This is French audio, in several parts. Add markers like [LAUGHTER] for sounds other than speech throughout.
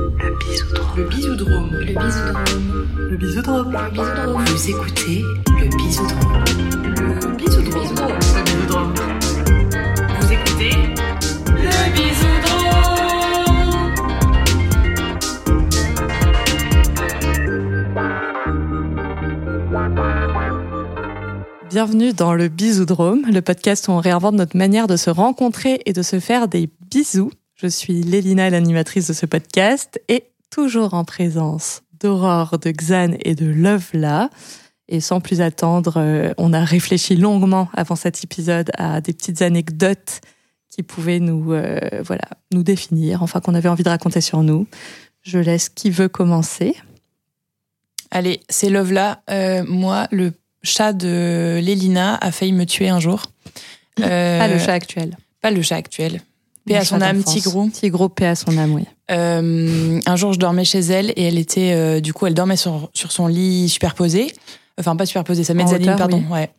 Le bisoudrome. Le bisoudrome. Le bisoudrome. Le bisoudrome. Le bisoudrome. Vous écoutez le bisoudrome. Le bisoudrome. Le bisoudrome. Vous écoutez le bisoudrome. Bienvenue dans le Bisoudrome, le podcast où on réinvente notre manière de se rencontrer et de se faire des bisous. Je suis Lélina, l'animatrice de ce podcast, et toujours en présence d'Aurore, de Xan et de Lovela. Et sans plus attendre, euh, on a réfléchi longuement avant cet épisode à des petites anecdotes qui pouvaient nous, euh, voilà, nous définir, enfin qu'on avait envie de raconter sur nous. Je laisse qui veut commencer. Allez, c'est Love là. Euh, moi, le chat de Lélina a failli me tuer un jour. Euh, [LAUGHS] Pas le chat actuel. Pas le chat actuel. Paix à son âme. Tigrou. Tigrou, paix à son âme, oui. Euh, un jour, je dormais chez elle et elle était, euh, du coup, elle dormait sur, sur son lit superposé. Enfin, pas superposé, sa mezzanine, hauteur, pardon. oui. Ouais.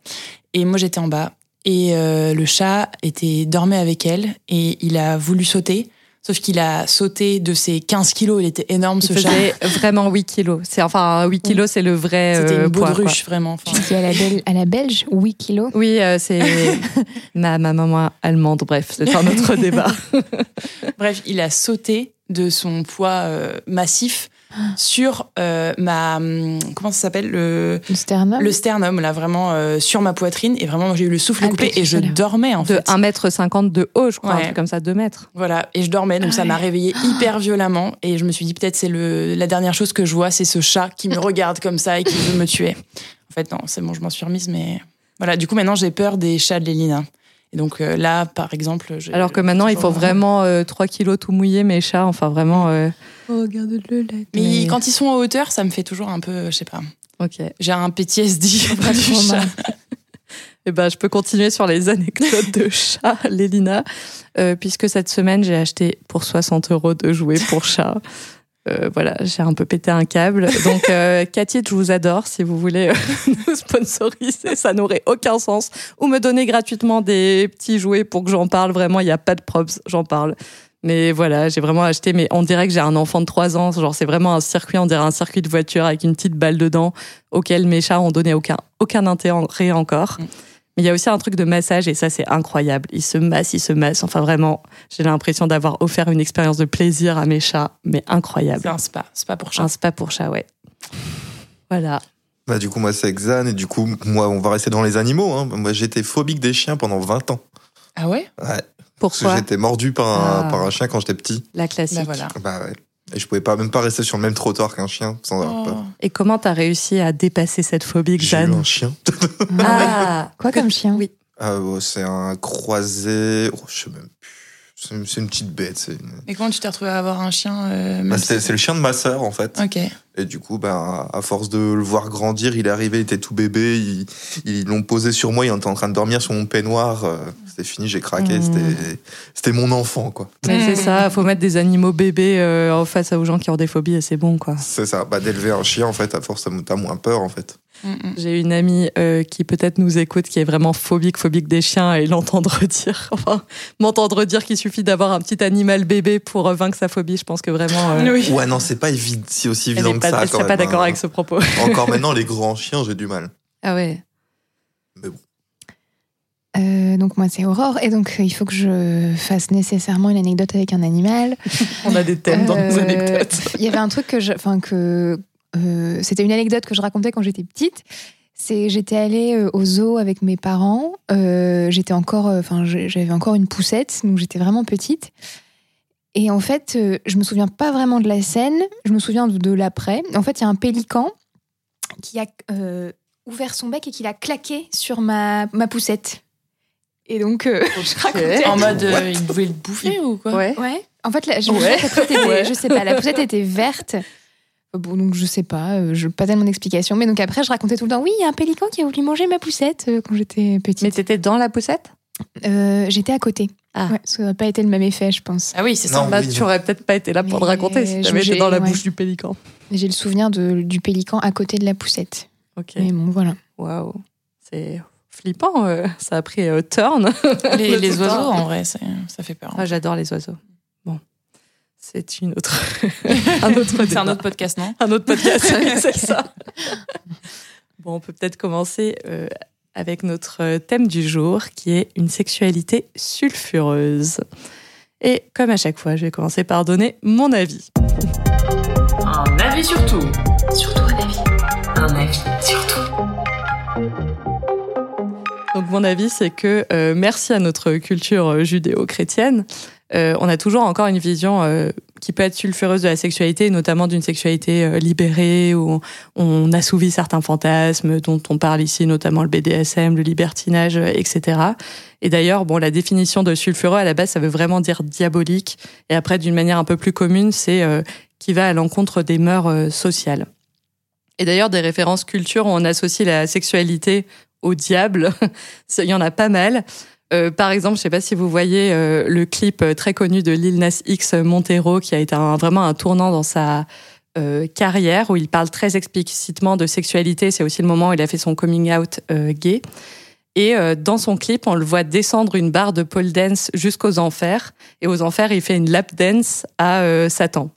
Et moi, j'étais en bas. Et euh, le chat était dormait avec elle et il a voulu sauter. Sauf qu'il a sauté de ses 15 kilos. Il était énorme, Il ce chat. faisait vraiment 8 kilos. C'est enfin 8 kilos, c'est le vrai C'était euh, une poids, quoi. baudruche, vraiment. Enfin, Tu dis à la, belle- à la belge, 8 kilos? Oui, euh, c'est [LAUGHS] ma, ma maman allemande. Bref, c'est un autre débat. Bref, il a sauté de son poids euh, massif sur euh, ma hum, comment ça s'appelle le Le sternum. le sternum là vraiment euh, sur ma poitrine et vraiment j'ai eu le souffle Ah, coupé et je dormais en De fait 1m50 de haut, je crois, un Ouais. truc comme ça, 2 mètres. voilà et je dormais donc ça m'a réveillée [GASPS] hyper violemment et je me suis dit peut-être c'est le la dernière chose que je vois c'est ce chat qui me [LAUGHS] regarde comme ça et qui veut me tuer en fait non c'est bon je m'en suis remise mais voilà du coup maintenant j'ai peur des chats de Lélina et donc euh, là par exemple Alors que maintenant, il faut vraiment euh, 3 kilos tout mouillé, mes chats. Enfin, vraiment. euh, regarde-le là mais Mais- quand ils sont en hauteur ça me fait toujours un peu je sais pas Ok. J'ai un PTSD Pas du chat. mal. Eh ben, je peux continuer sur les [LAUGHS] anecdotes de chat, Lélina, euh, puisque cette semaine, j'ai acheté pour 60 euros de jouets pour chat. [LAUGHS] Euh, voilà, j'ai un peu pété un câble. Donc, euh, Cathy, je vous adore. Si vous voulez euh, [LAUGHS] nous sponsoriser, ça n'aurait aucun sens. Ou me donner gratuitement des petits jouets pour que j'en parle. Vraiment, il n'y a pas de props, j'en parle. Mais voilà, j'ai vraiment acheté, mais on dirait que j'ai un enfant de 3 ans. Genre, c'est vraiment un circuit, on dirait un circuit de voiture avec une petite balle dedans, auquel mes chats ont donné aucun, aucun intérêt encore. Mm. Mais il y a aussi un truc de massage et ça, c'est incroyable. Ils se massent, ils se massent. Enfin, vraiment, j'ai l'impression d'avoir offert une expérience de plaisir à mes chats, mais incroyable. C'est un spa, spa pour chat. Un spa pour chat, ouais. Voilà. Bah, du coup, moi, c'est Xan, et du coup, moi, on va rester dans les animaux. Hein. Moi, j'étais phobique des chiens pendant 20 ans. Ah ouais? Ouais. Parce que j'étais mordu par un, Ah. par un chien quand j'étais petit. La classique. Bah voilà. Bah ouais. Et je pouvais pas, même pas rester sur le même trottoir qu'un chien sans avoir peur. Oh. Et comment t'as réussi à dépasser cette phobie, J'ai eu un chien. Ah Quoi comme chien? Oui. Ah, ouais, c'est un croisé. Oh, je sais même plus. C'est une, petite bête. Et comment tu t'es retrouvé à avoir un chien euh, Bah, c'est le chien de ma sœur, en fait. Et du coup, bah, à force de le voir grandir, il est arrivé, il était tout bébé, ils ils l'ont posé sur moi, il était en train de dormir sur mon peignoir. euh, C'était fini, j'ai craqué, Mmh. c'était mon enfant, quoi. C'est ça, faut mettre des animaux bébés euh, en face aux gens qui ont des phobies et c'est bon, quoi. C'est ça, bah, d'élever un chien, en fait, à force, t'as moins peur, en fait. Mm. J'ai une amie euh, qui peut-être nous écoute, qui est vraiment phobique, phobique des chiens, et l'entendre [LAUGHS] dire, enfin, m'entendre dire qu'il suffit d'avoir un petit animal bébé pour euh, vaincre sa phobie, je pense que vraiment. euh, Oui. Ouais, non, c'est pas évident, si aussi évident que pas, ça. elle quand serait pas d'accord hein. avec ce propos. [LAUGHS] Encore maintenant, les grands chiens, j'ai du mal. Ah ouais. Mais bon. Euh, Donc moi c'est Aurore et donc euh, il faut que je fasse nécessairement une anecdote avec un animal. [LAUGHS] On a des thèmes dans nos anecdotes. Il y avait un truc que je, enfin que euh, c'était une anecdote que je racontais quand j'étais petite. C'est j'étais allée euh, au zoo avec mes parents. Euh, j'étais encore, enfin j'avais encore une poussette, donc j'étais vraiment petite. Et en fait, je me souviens pas vraiment de la scène. Je me souviens de, de l'après. En fait, il y a un pélican qui a euh, ouvert son bec et qui l'a claqué sur ma, ma poussette. Et donc, euh, [LAUGHS] je racontais. En mode, euh, What? il voulait le bouffer ou quoi? Ouais. Ouais. En fait, la, je, Ouais. la poussette était, Ouais. je sais pas, la poussette était verte. Euh, Bon, donc je sais pas, euh, je pas tellement d'explications. Mais donc après, je racontais tout le temps, oui, il y a un pélican qui a voulu manger ma poussette euh, quand j'étais petite. Mais t'étais dans la poussette? Euh, j'étais à côté. Ah. Ouais, ça n'aurait pas été le même effet, je pense. Ah oui, c'est ça. Non. Oui, tu aurais peut-être pas été là pour le raconter si t'avais été j'ai- dans la ouais. bouche du pélican. J'ai le souvenir de, du pélican à côté de la poussette. Ok. Mais bon, voilà. Waouh. C'est flippant. euh, Ça a pris euh, turn. Les, [LAUGHS] Le les tout oiseaux, en vrai, ça fait peur. Ah, J'adore les oiseaux. Bon. c'est une autre, [LAUGHS] un autre, C'est un autre podcast, non un autre podcast, [LAUGHS] c'est ça. Bon, on peut peut-être commencer euh, avec notre thème du jour, qui est une sexualité sulfureuse. Et comme à chaque fois, je vais commencer par donner mon avis. Un avis sur tout. Surtout un avis. Un avis sur tout. Donc mon avis, c'est que euh, merci à notre culture euh, judéo-chrétienne, euh, on a toujours encore une vision euh, qui peut être sulfureuse de la sexualité, notamment d'une sexualité euh, libérée, où on, assouvit certains fantasmes dont on parle ici, notamment le BDSM, le libertinage, euh, etc. Et d'ailleurs, bon, la définition de sulfureux, à la base, ça veut vraiment dire diabolique. Et après, d'une manière un peu plus commune, c'est euh, qui va à l'encontre des mœurs sociales. Et d'ailleurs, des références culture où on associe la sexualité au diable. [LAUGHS] Il y en a pas mal. Euh, par exemple, je sais pas si vous voyez euh, le clip euh, très connu de Lil Nas X Montero, qui a été vraiment un tournant dans sa carrière, où il parle très explicitement de sexualité. C'est aussi le moment où il a fait son coming out gay. Et dans son clip, on le voit descendre une barre de pole dance jusqu'aux enfers. Et aux enfers, il fait une lap dance à Satan.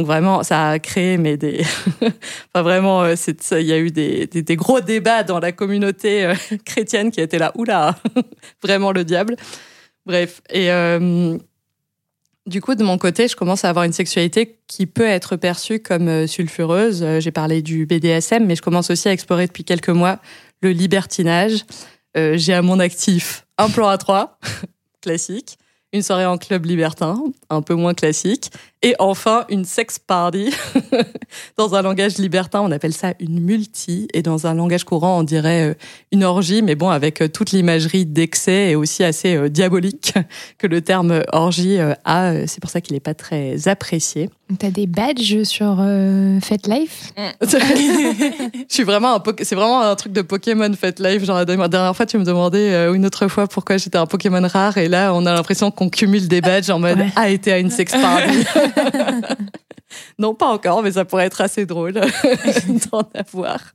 Donc vraiment, ça a créé mais des, [LAUGHS] enfin vraiment, euh, il y a eu des, gros débats dans la communauté euh, [LAUGHS] chrétienne qui étaient là, oula, [LAUGHS] vraiment le diable. Bref, et euh, du coup, de mon côté, je commence à avoir une sexualité qui peut être perçue comme sulfureuse. J'ai parlé du BDSM, mais je commence aussi à explorer depuis quelques mois le libertinage. J'ai à mon actif un plan à trois, classique, une soirée en club libertin, un peu moins classique, et enfin une sex party. [LAUGHS] dans un langage libertin, on appelle ça une multi, et dans un langage courant, on dirait euh, une orgie, mais bon, avec euh, toute l'imagerie d'excès et aussi assez euh, diabolique [LAUGHS] que le terme orgie a. C'est pour ça qu'il n'est pas très apprécié. T'as des badges sur euh, Fat Life? [LAUGHS] Je suis vraiment un c'est vraiment un truc de Pokémon fait live. Genre la dernière fois, tu me demandais euh, une autre fois pourquoi j'étais un Pokémon rare, et là, on a l'impression qu'on cumule des badges en mode Ouais. a été à une sex party. [LAUGHS] non, pas encore, mais ça pourrait être assez drôle [LAUGHS] d'en avoir.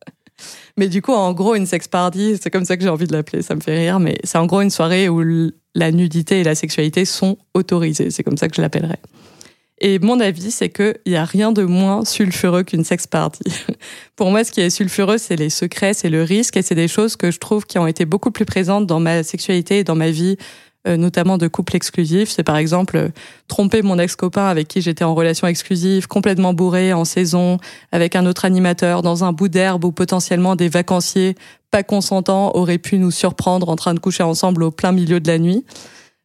Mais du coup, en gros, une sex party, c'est comme ça que j'ai envie de l'appeler, ça me fait rire, mais c'est en gros une soirée où la nudité et la sexualité sont autorisées. C'est comme ça que je l'appellerais. Et mon avis, c'est qu'il n'y a rien de moins sulfureux qu'une sex party. [LAUGHS] Pour moi, ce qui est sulfureux, c'est les secrets, c'est le risque, et c'est des choses que je trouve qui ont été beaucoup plus présentes dans ma sexualité et dans ma vie, notamment de couple exclusif. C'est par exemple euh, tromper mon ex-copain avec qui j'étais en relation exclusive, complètement bourré, en saison, avec un autre animateur, dans un bout d'herbe où potentiellement des vacanciers pas consentants auraient pu nous surprendre en train de coucher ensemble au plein milieu de la nuit.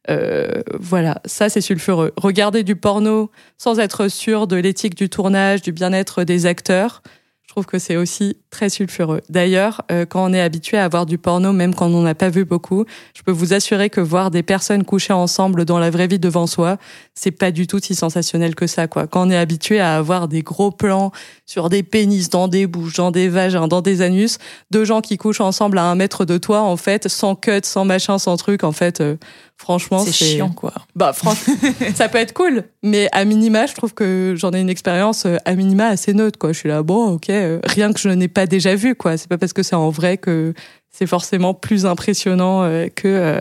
Euh, voilà, ça c'est sulfureux. Regarder du porno sans être sûr de l'éthique du tournage, du bien-être des acteurs, je trouve que c'est aussi très sulfureux. D'ailleurs, euh, quand on est habitué à voir du porno, même quand on n'en a pas vu beaucoup, je peux vous assurer que voir des personnes coucher ensemble dans la vraie vie devant soi, c'est pas du tout si sensationnel que ça, quoi. Quand on est habitué à avoir des gros plans sur des pénis, dans des bouches, dans des vagins, dans des anus, deux gens qui couchent ensemble à un mètre de toi, en fait, sans cut, sans machin, sans truc, en fait, euh, franchement, C'est chiant, quoi. bah franchement, [LAUGHS] ça peut être cool, mais à minima, je trouve que j'en ai une expérience euh, à minima assez neutre. Quoi. Je suis là, bon, ok, euh, rien que je n'ai pas déjà vu. quoi. C'est pas parce que c'est en vrai que c'est forcément plus impressionnant euh, que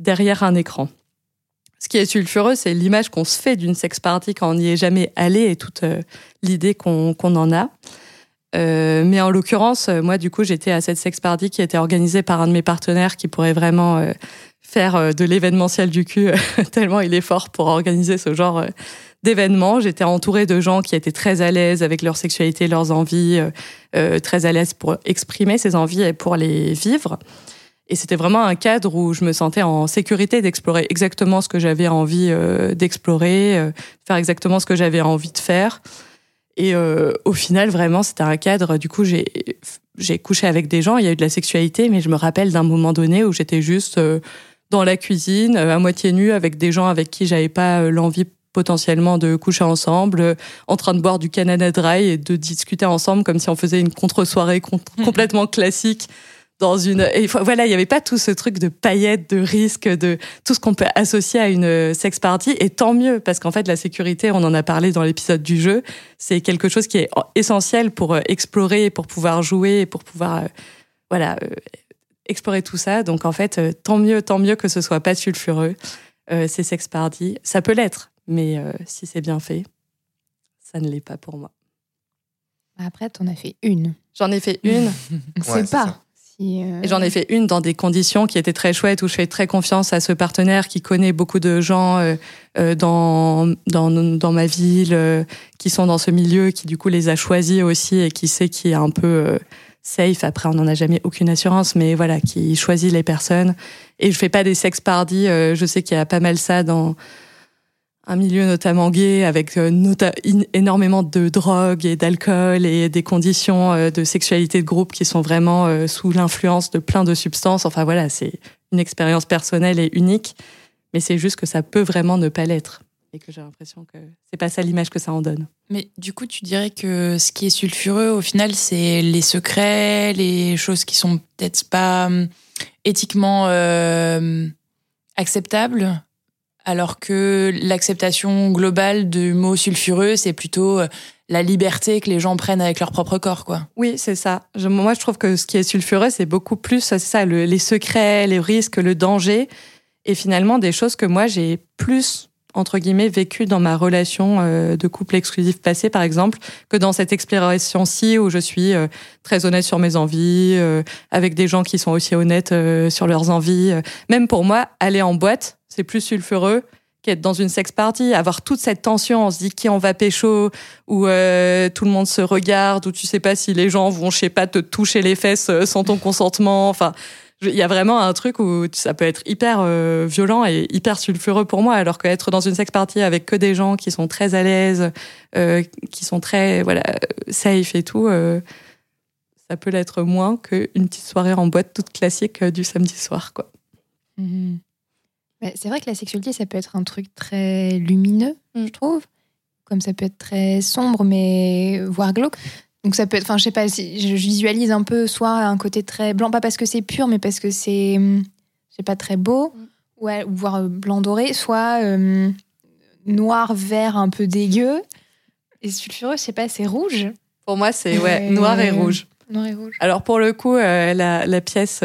derrière un écran. Ce qui est sulfureux, c'est l'image qu'on se fait d'une sex party quand on n'y est jamais allé et toute l'idée qu'on en a. Euh, mais en l'occurrence, moi, du coup, j'étais à cette sex party qui était organisée par un de mes partenaires qui pourrait vraiment euh, faire euh, de l'événementiel du cul, [LAUGHS] tellement il est fort pour organiser ce genre euh, d'événement. J'étais entourée de gens qui étaient très à l'aise avec leur sexualité, leurs envies, euh, euh, très à l'aise pour exprimer ces envies et pour les vivre. Et c'était vraiment un cadre où je me sentais en sécurité d'explorer exactement ce que j'avais envie euh, d'explorer, euh, faire exactement ce que j'avais envie de faire. Et euh, au final, vraiment, c'était un cadre. Du coup, j'ai j'ai couché avec des gens. Il y a eu de la sexualité, mais je me rappelle d'un moment donné où j'étais juste euh, dans la cuisine, euh, à moitié nue, avec des gens avec qui j'avais pas euh, l'envie potentiellement de coucher ensemble, euh, en train de boire du Canada Dry et de discuter ensemble comme si on faisait une contre-soirée com- [LAUGHS] complètement classique dans une et voilà il y avait pas tout ce truc de paillettes de risques de tout ce qu'on peut associer à une sex party et tant mieux parce qu'en fait la sécurité on en a parlé dans l'épisode du jeu c'est quelque chose qui est essentiel pour explorer pour pouvoir jouer pour pouvoir euh, voilà euh, explorer tout ça donc en fait euh, tant mieux tant mieux que ce soit pas sulfureux euh, ces sex parties ça peut l'être Mais euh, si c'est bien fait, ça ne l'est pas pour moi. Après, t'en as fait une. J'en ai fait une. [LAUGHS] On Ouais, sait c'est pas. Si, euh, Et j'en ai fait une dans des conditions qui étaient très chouettes, où je fais très confiance à ce partenaire qui connaît beaucoup de gens euh, dans, dans, dans ma ville, euh, qui sont dans ce milieu, qui du coup les a choisis aussi et qui sait qui est un peu euh, safe. Après, on n'en a jamais aucune assurance, mais voilà, qui choisit les personnes. Et je fais pas des sex parties. euh, je sais qu'il y a pas mal ça dans un milieu notamment gay avec euh, nota- énormément de drogue et d'alcool et des conditions euh, de sexualité de groupe qui sont vraiment sous l'influence de plein de substances. Enfin voilà, c'est une expérience personnelle et unique, mais c'est juste que ça peut vraiment ne pas l'être et que j'ai l'impression que c'est pas ça l'image que ça en donne. Mais du coup, tu dirais que ce qui est sulfureux, au final, c'est les secrets, les choses qui sont peut-être pas hum, éthiquement euh, acceptables, alors que l'acceptation globale du mot sulfureux, c'est plutôt euh, la liberté que les gens prennent avec leur propre corps, quoi. Oui, c'est ça. Je- moi, je trouve que ce qui est sulfureux, c'est beaucoup plus, c'est ça, le- les secrets, les risques, le danger, et finalement des choses que moi j'ai plus entre guillemets vécu dans ma relation euh, de couple exclusif passé par exemple que dans cette exploration-ci où je suis euh, très honnête sur mes envies euh, avec des gens qui sont aussi honnêtes euh, sur leurs envies Euh, même pour moi aller en boîte c'est plus sulfureux qu'être dans une sex party avoir toute cette tension on se dit qui on va pécho où euh, tout le monde se regarde où tu sais pas si les gens vont je sais pas te toucher les fesses euh, sans ton consentement enfin il y a vraiment un truc où ça peut être hyper euh, violent et hyper sulfureux pour moi, alors qu'être dans une sex party avec que des gens qui sont très à l'aise, euh, qui sont très voilà safe et tout, euh, ça peut l'être moins qu'une petite soirée en boîte toute classique du samedi soir, quoi. Mhm. Mais C'est vrai que la sexualité, ça peut être un truc très lumineux, Mm. je trouve. Comme ça peut être très sombre, mais voire glauque. Donc ça peut être, enfin, je sais pas, je visualise un peu soit un côté très blanc, pas parce que c'est pur, mais parce que c'est, je sais pas, très beau, ou, ou voire euh, blanc doré, soit euh, noir, vert, un peu dégueu. Et sulfureux, je sais pas, c'est rouge. Pour moi, c'est ouais, Ouais. noir et rouge. Noir et rouge. Alors pour le coup, euh, la, la pièce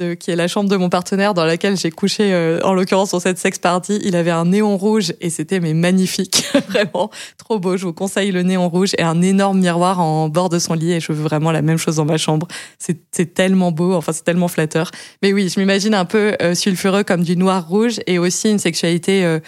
de, qui est la chambre de mon partenaire dans laquelle j'ai couché, euh, en l'occurrence sur cette sex party, il avait un néon rouge et c'était mais magnifique, [LAUGHS] vraiment trop beau. Je vous conseille le néon rouge et un énorme miroir en bord de son lit et je veux vraiment la même chose dans ma chambre. C'est tellement beau, enfin c'est tellement flatteur. Mais oui, je m'imagine un peu euh, sulfureux comme du noir rouge et aussi une sexualité euh,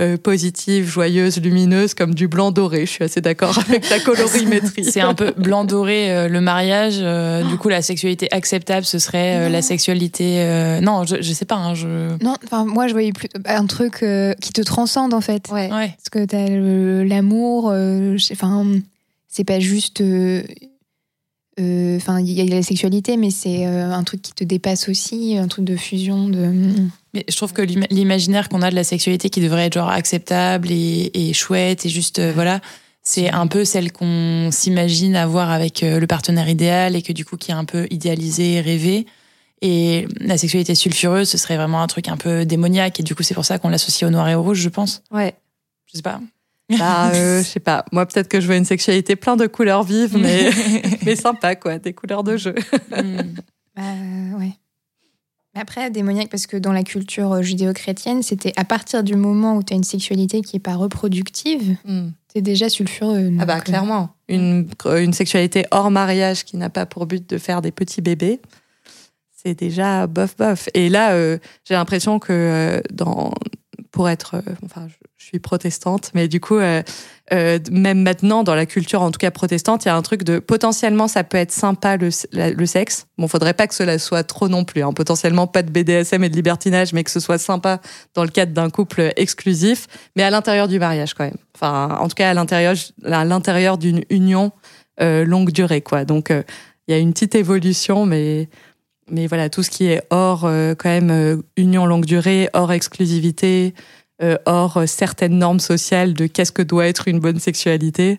euh, positive, joyeuse, lumineuse comme du blanc doré. Je suis assez d'accord avec ta colorimétrie. [LAUGHS] C'est un peu blanc doré euh, le mariage. euh, du coup, la sexualité acceptable, ce serait euh, la sexualité. euh, Non, je, je sais pas. hein, je... Non, enfin, moi, je voyais plutôt un truc euh, qui te transcende, en fait. Ouais. Ouais. Parce que t'as l'amour, euh, je sais- enfin, c'est pas juste. Euh, euh, Enfin, il y a la sexualité, mais c'est euh, un truc qui te dépasse aussi, un truc de fusion. De... Mais je trouve que l'ima- l'imaginaire qu'on a de la sexualité qui devrait être genre acceptable et, et chouette et juste euh, voilà, c'est un peu celle qu'on s'imagine avoir avec le partenaire idéal et que du coup qui est un peu idéalisé, rêvé. Et la sexualité sulfureuse, ce serait vraiment un truc un peu démoniaque et du coup c'est pour ça qu'on l'associe au noir et au rouge, je pense. Ouais. Je sais pas. [LAUGHS] Bah, euh, je sais pas. Moi, peut-être que je veux une sexualité plein de couleurs vives, mais, [LAUGHS] mais sympa, quoi. Des couleurs de jeu. Hmm. [LAUGHS] Bah, ouais. Mais Après, démoniaque, parce que dans la culture judéo-chrétienne, c'était à partir du moment où tu as une sexualité qui est pas reproductive, c'est déjà sulfureux. Ah bah, euh, clairement. Une, une sexualité hors mariage qui n'a pas pour but de faire des petits bébés, c'est déjà bof bof. Et là, euh, j'ai l'impression que euh, dans, pour être, euh, enfin, je, suis protestante, mais du coup, euh, euh, même maintenant, dans la culture, en tout cas protestante, il y a un truc de potentiellement, ça peut être sympa le, la- le sexe. Bon, faudrait pas que cela soit trop non plus. Hein. Potentiellement pas de BDSM et de libertinage, mais que ce soit sympa dans le cadre d'un couple exclusif, mais à l'intérieur du mariage quand même. Enfin, en tout cas à l'intérieur, d'une union longue durée, quoi. Donc, il y a une petite évolution, mais mais voilà, tout ce qui est hors euh, quand même euh, union longue durée, hors exclusivité, euh, hors certaines normes sociales de qu'est-ce que doit être une bonne sexualité,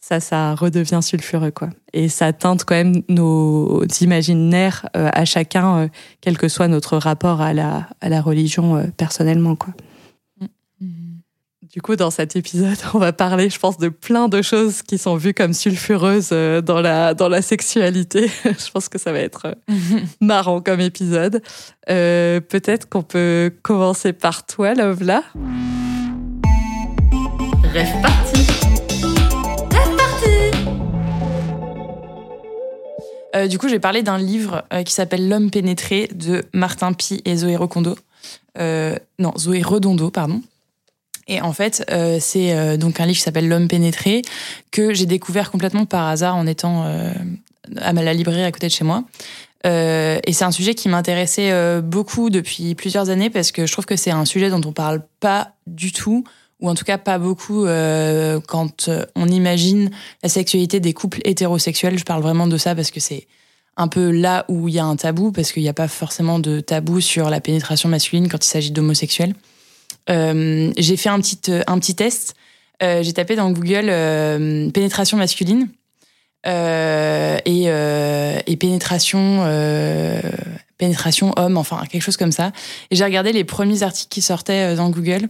ça, ça redevient sulfureux, quoi. Et ça teinte quand même nos imaginaires à chacun, quel que soit notre rapport à la, à la religion personnellement, quoi. Du coup, dans cet épisode, [LAUGHS] on va parler, je pense, de plein de choses qui sont vues comme sulfureuses euh, dans la, dans la sexualité. [LAUGHS] je pense que ça va être euh, [LAUGHS] marrant comme épisode. Euh, Peut-être qu'on peut commencer par toi, Lovela. Rêve parti. Rêve parti. Euh, du coup, j'ai parlé d'un livre qui s'appelle L'homme pénétré de Martin Pi et Zoé Recondo. Euh, non, Zoé Redondo, pardon. Et en fait, euh, c'est euh, donc un livre qui s'appelle L'homme pénétré que j'ai découvert complètement par hasard en étant euh, à la librairie à côté de chez moi. Euh, et c'est un sujet qui m'intéressait euh, beaucoup depuis plusieurs années parce que je trouve que c'est un sujet dont on parle pas du tout ou en tout cas pas beaucoup euh, quand on imagine la sexualité des couples hétérosexuels. Je parle vraiment de ça parce que c'est un peu là où il y a un tabou parce qu'il n'y a pas forcément de tabou sur la pénétration masculine quand il s'agit d'homosexuels. Euh, j'ai fait un petit, un petit test. Euh, j'ai tapé dans Google euh, pénétration masculine euh, et, euh, et pénétration, euh, pénétration homme, enfin quelque chose comme ça. Et j'ai regardé les premiers articles qui sortaient euh, dans Google.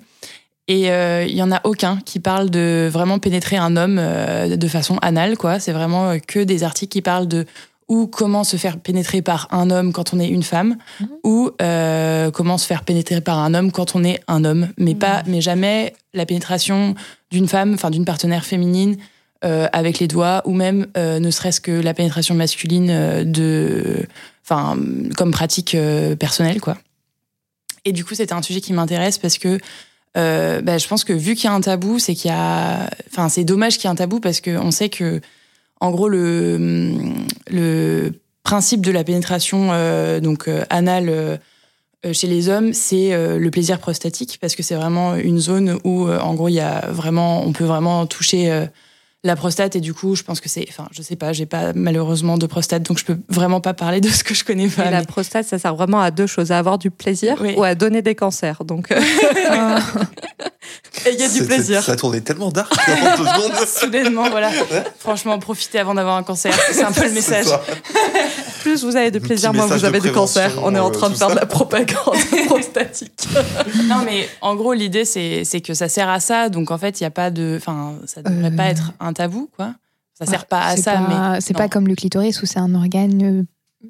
Et euh, il y en a aucun qui parle de vraiment pénétrer un homme euh, de façon anale, quoi. C'est vraiment euh, que des articles qui parlent de ou comment se faire pénétrer par un homme quand on est une femme, ou euh, comment se faire pénétrer par un homme quand on est un homme, mais pas, mais jamais la pénétration d'une femme, enfin d'une partenaire féminine euh, avec les doigts, ou même euh, ne serait-ce que la pénétration masculine de, enfin comme pratique personnelle, quoi. Et du coup, c'était un sujet qui m'intéresse parce que bah, je pense que vu qu'il y a un tabou, c'est qu'il y a, enfin c'est dommage qu'il y ait un tabou parce que on sait que en gros, le, principe de la pénétration euh, donc euh, anale euh, chez les hommes, c'est le plaisir prostatique parce que c'est vraiment une zone où, en gros, il y a vraiment, on peut vraiment toucher la prostate et du coup, je pense que c'est, enfin, je sais pas, j'ai pas malheureusement de prostate, donc je peux vraiment pas parler de ce que je connais pas. Et la prostate, ça sert vraiment à deux choses, à avoir du plaisir Oui. ou à donner des cancers. Donc, euh, [LAUGHS] Et il y a du plaisir. Ça tournait tellement dark. [LAUGHS] Soudainement, voilà. Franchement, profitez avant d'avoir un cancer. C'est un peu le [LAUGHS] message. plus vous avez de plaisir, moins vous avez de de cancer. On est en euh, train de faire ça. de la propagande prostatique. Non, mais en gros, l'idée, c'est que ça sert à ça. Donc, en fait, il n'y a pas de. Enfin, ça devrait Euh. pas être un tabou, quoi. Ça sert pas à ça, pas- mais. C'est pas comme le clitoris où c'est un organe euh,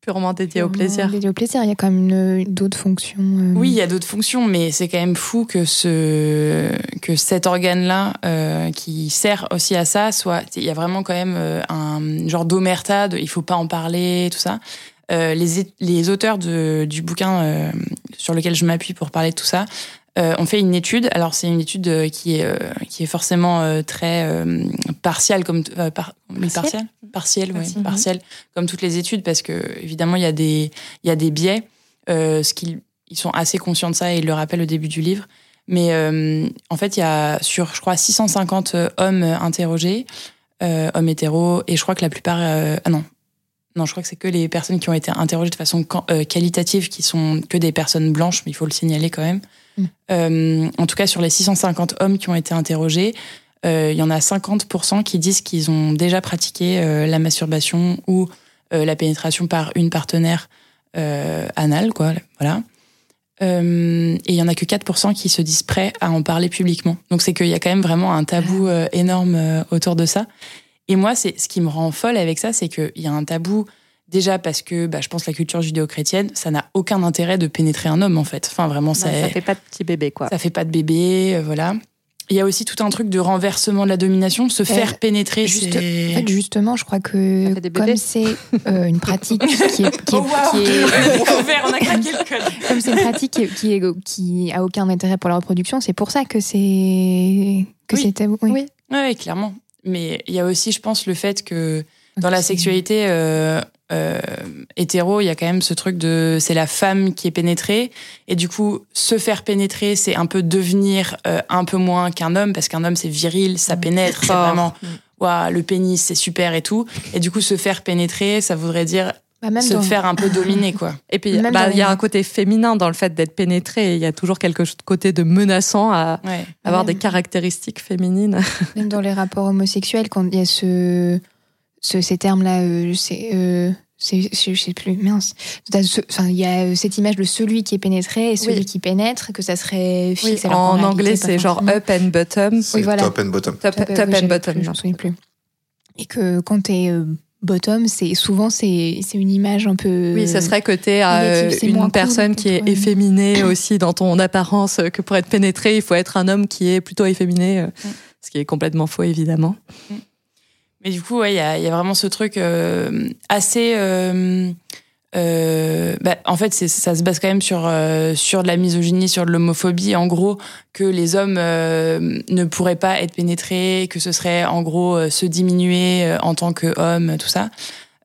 Purement dédié au plaisir. dédié au plaisir. Il y a quand même d'autres fonctions. euh, Oui, il y a d'autres fonctions, mais c'est quand même fou que ce que cet organe-là, euh, qui sert aussi à ça, soit. Il y a vraiment quand même un genre d'omerta, de il faut pas en parler, tout ça. Euh, les, les auteurs de, du bouquin sur lequel je m'appuie pour parler de tout ça euh, ont fait une étude. Alors c'est une étude euh, qui est euh, qui est forcément très partielle comme par, partielle partielle comme toutes les études parce que évidemment il y a des il y a des biais. Ce qu'ils ils sont assez conscients de ça et ils le rappellent au début du livre. Mais en fait, il y a sur, je crois, 650 hommes interrogés, hommes hétéros, et je crois que la plupart... ah non, non, je crois que c'est que les personnes qui ont été interrogées de façon qualitative, qui sont que des personnes blanches, mais il faut le signaler quand même. Euh, en tout cas, sur les 650 hommes qui ont été interrogés, euh, il y en a 50% qui disent qu'ils ont déjà pratiqué euh, la masturbation ou la pénétration par une partenaire anale, quoi. Voilà. Et il y en a que 4% qui se disent prêts à en parler publiquement. Donc c'est qu'il y a quand même vraiment un tabou énorme autour de ça. Et moi, c'est ce qui me rend folle avec ça, c'est qu'il y a un tabou déjà parce que bah, je pense la culture judéo-chrétienne, ça n'a aucun intérêt de pénétrer un homme en fait. Enfin vraiment, ça, ça fait pas de petit bébé, quoi. ça fait pas de bébé, euh, voilà. Il y a aussi tout un truc de renversement de la domination, se faire pénétrer. juste- En fait, justement, je crois que comme c'est euh, une pratique qui est, qui est- [LAUGHS] Oh, wow qui est- [LAUGHS] On a craqué le code. comme c'est une pratique qui, est- qui, est- qui a aucun intérêt pour la reproduction, c'est pour ça que c'est que Oui. c'est tabou. Oui. Oui. Ouais, clairement. Mais il y a aussi, je pense, le fait que dans la sexualité euh, euh, hétéro, il y a quand même ce truc de c'est la femme qui est pénétrée et du coup se faire pénétrer, c'est un peu devenir euh, un peu moins qu'un homme parce qu'un homme c'est viril, ça pénètre, c'est vraiment waouh le pénis c'est super et tout et du coup se faire pénétrer, ça voudrait dire Bah, même se dans- faire un peu dominer quoi. [LAUGHS] Et puis, bah, il y a un côté féminin dans le fait d'être pénétré. Il y a toujours quelque chose- côté de menaçant à Ouais. avoir Même- des caractéristiques féminines. [LAUGHS] Même dans les rapports homosexuels, quand il y a ce, ce ces termes-là, euh, c'est, euh, c'est, je sais plus, mince. Enfin, il y a euh, cette image de celui qui est pénétré et celui Oui. qui pénètre, que ça serait fixe. en anglais, c'est genre forcément. up and bottom. Oui, voilà. top and bottom. Top, Top, top oui, and bottom. plus, Je me souviens plus. Et que quand t'es euh, bottom, c'est souvent c'est c'est une image un peu. Oui, ça serait que tu es négative, c'est moins une cool, personne qui est ouais. efféminée aussi dans ton apparence, euh, que pour être pénétré, il faut être un homme qui est plutôt efféminé, euh, ce qui est complètement faux évidemment. Mais du coup, ouais, il y a, y a vraiment ce truc euh, assez. euh, euh, bah, en fait, ça se base quand même sur, sur de la misogynie, sur de l'homophobie. En gros, que les hommes ne pourraient pas être pénétrés, que ce serait en gros se diminuer en tant qu'homme, tout ça.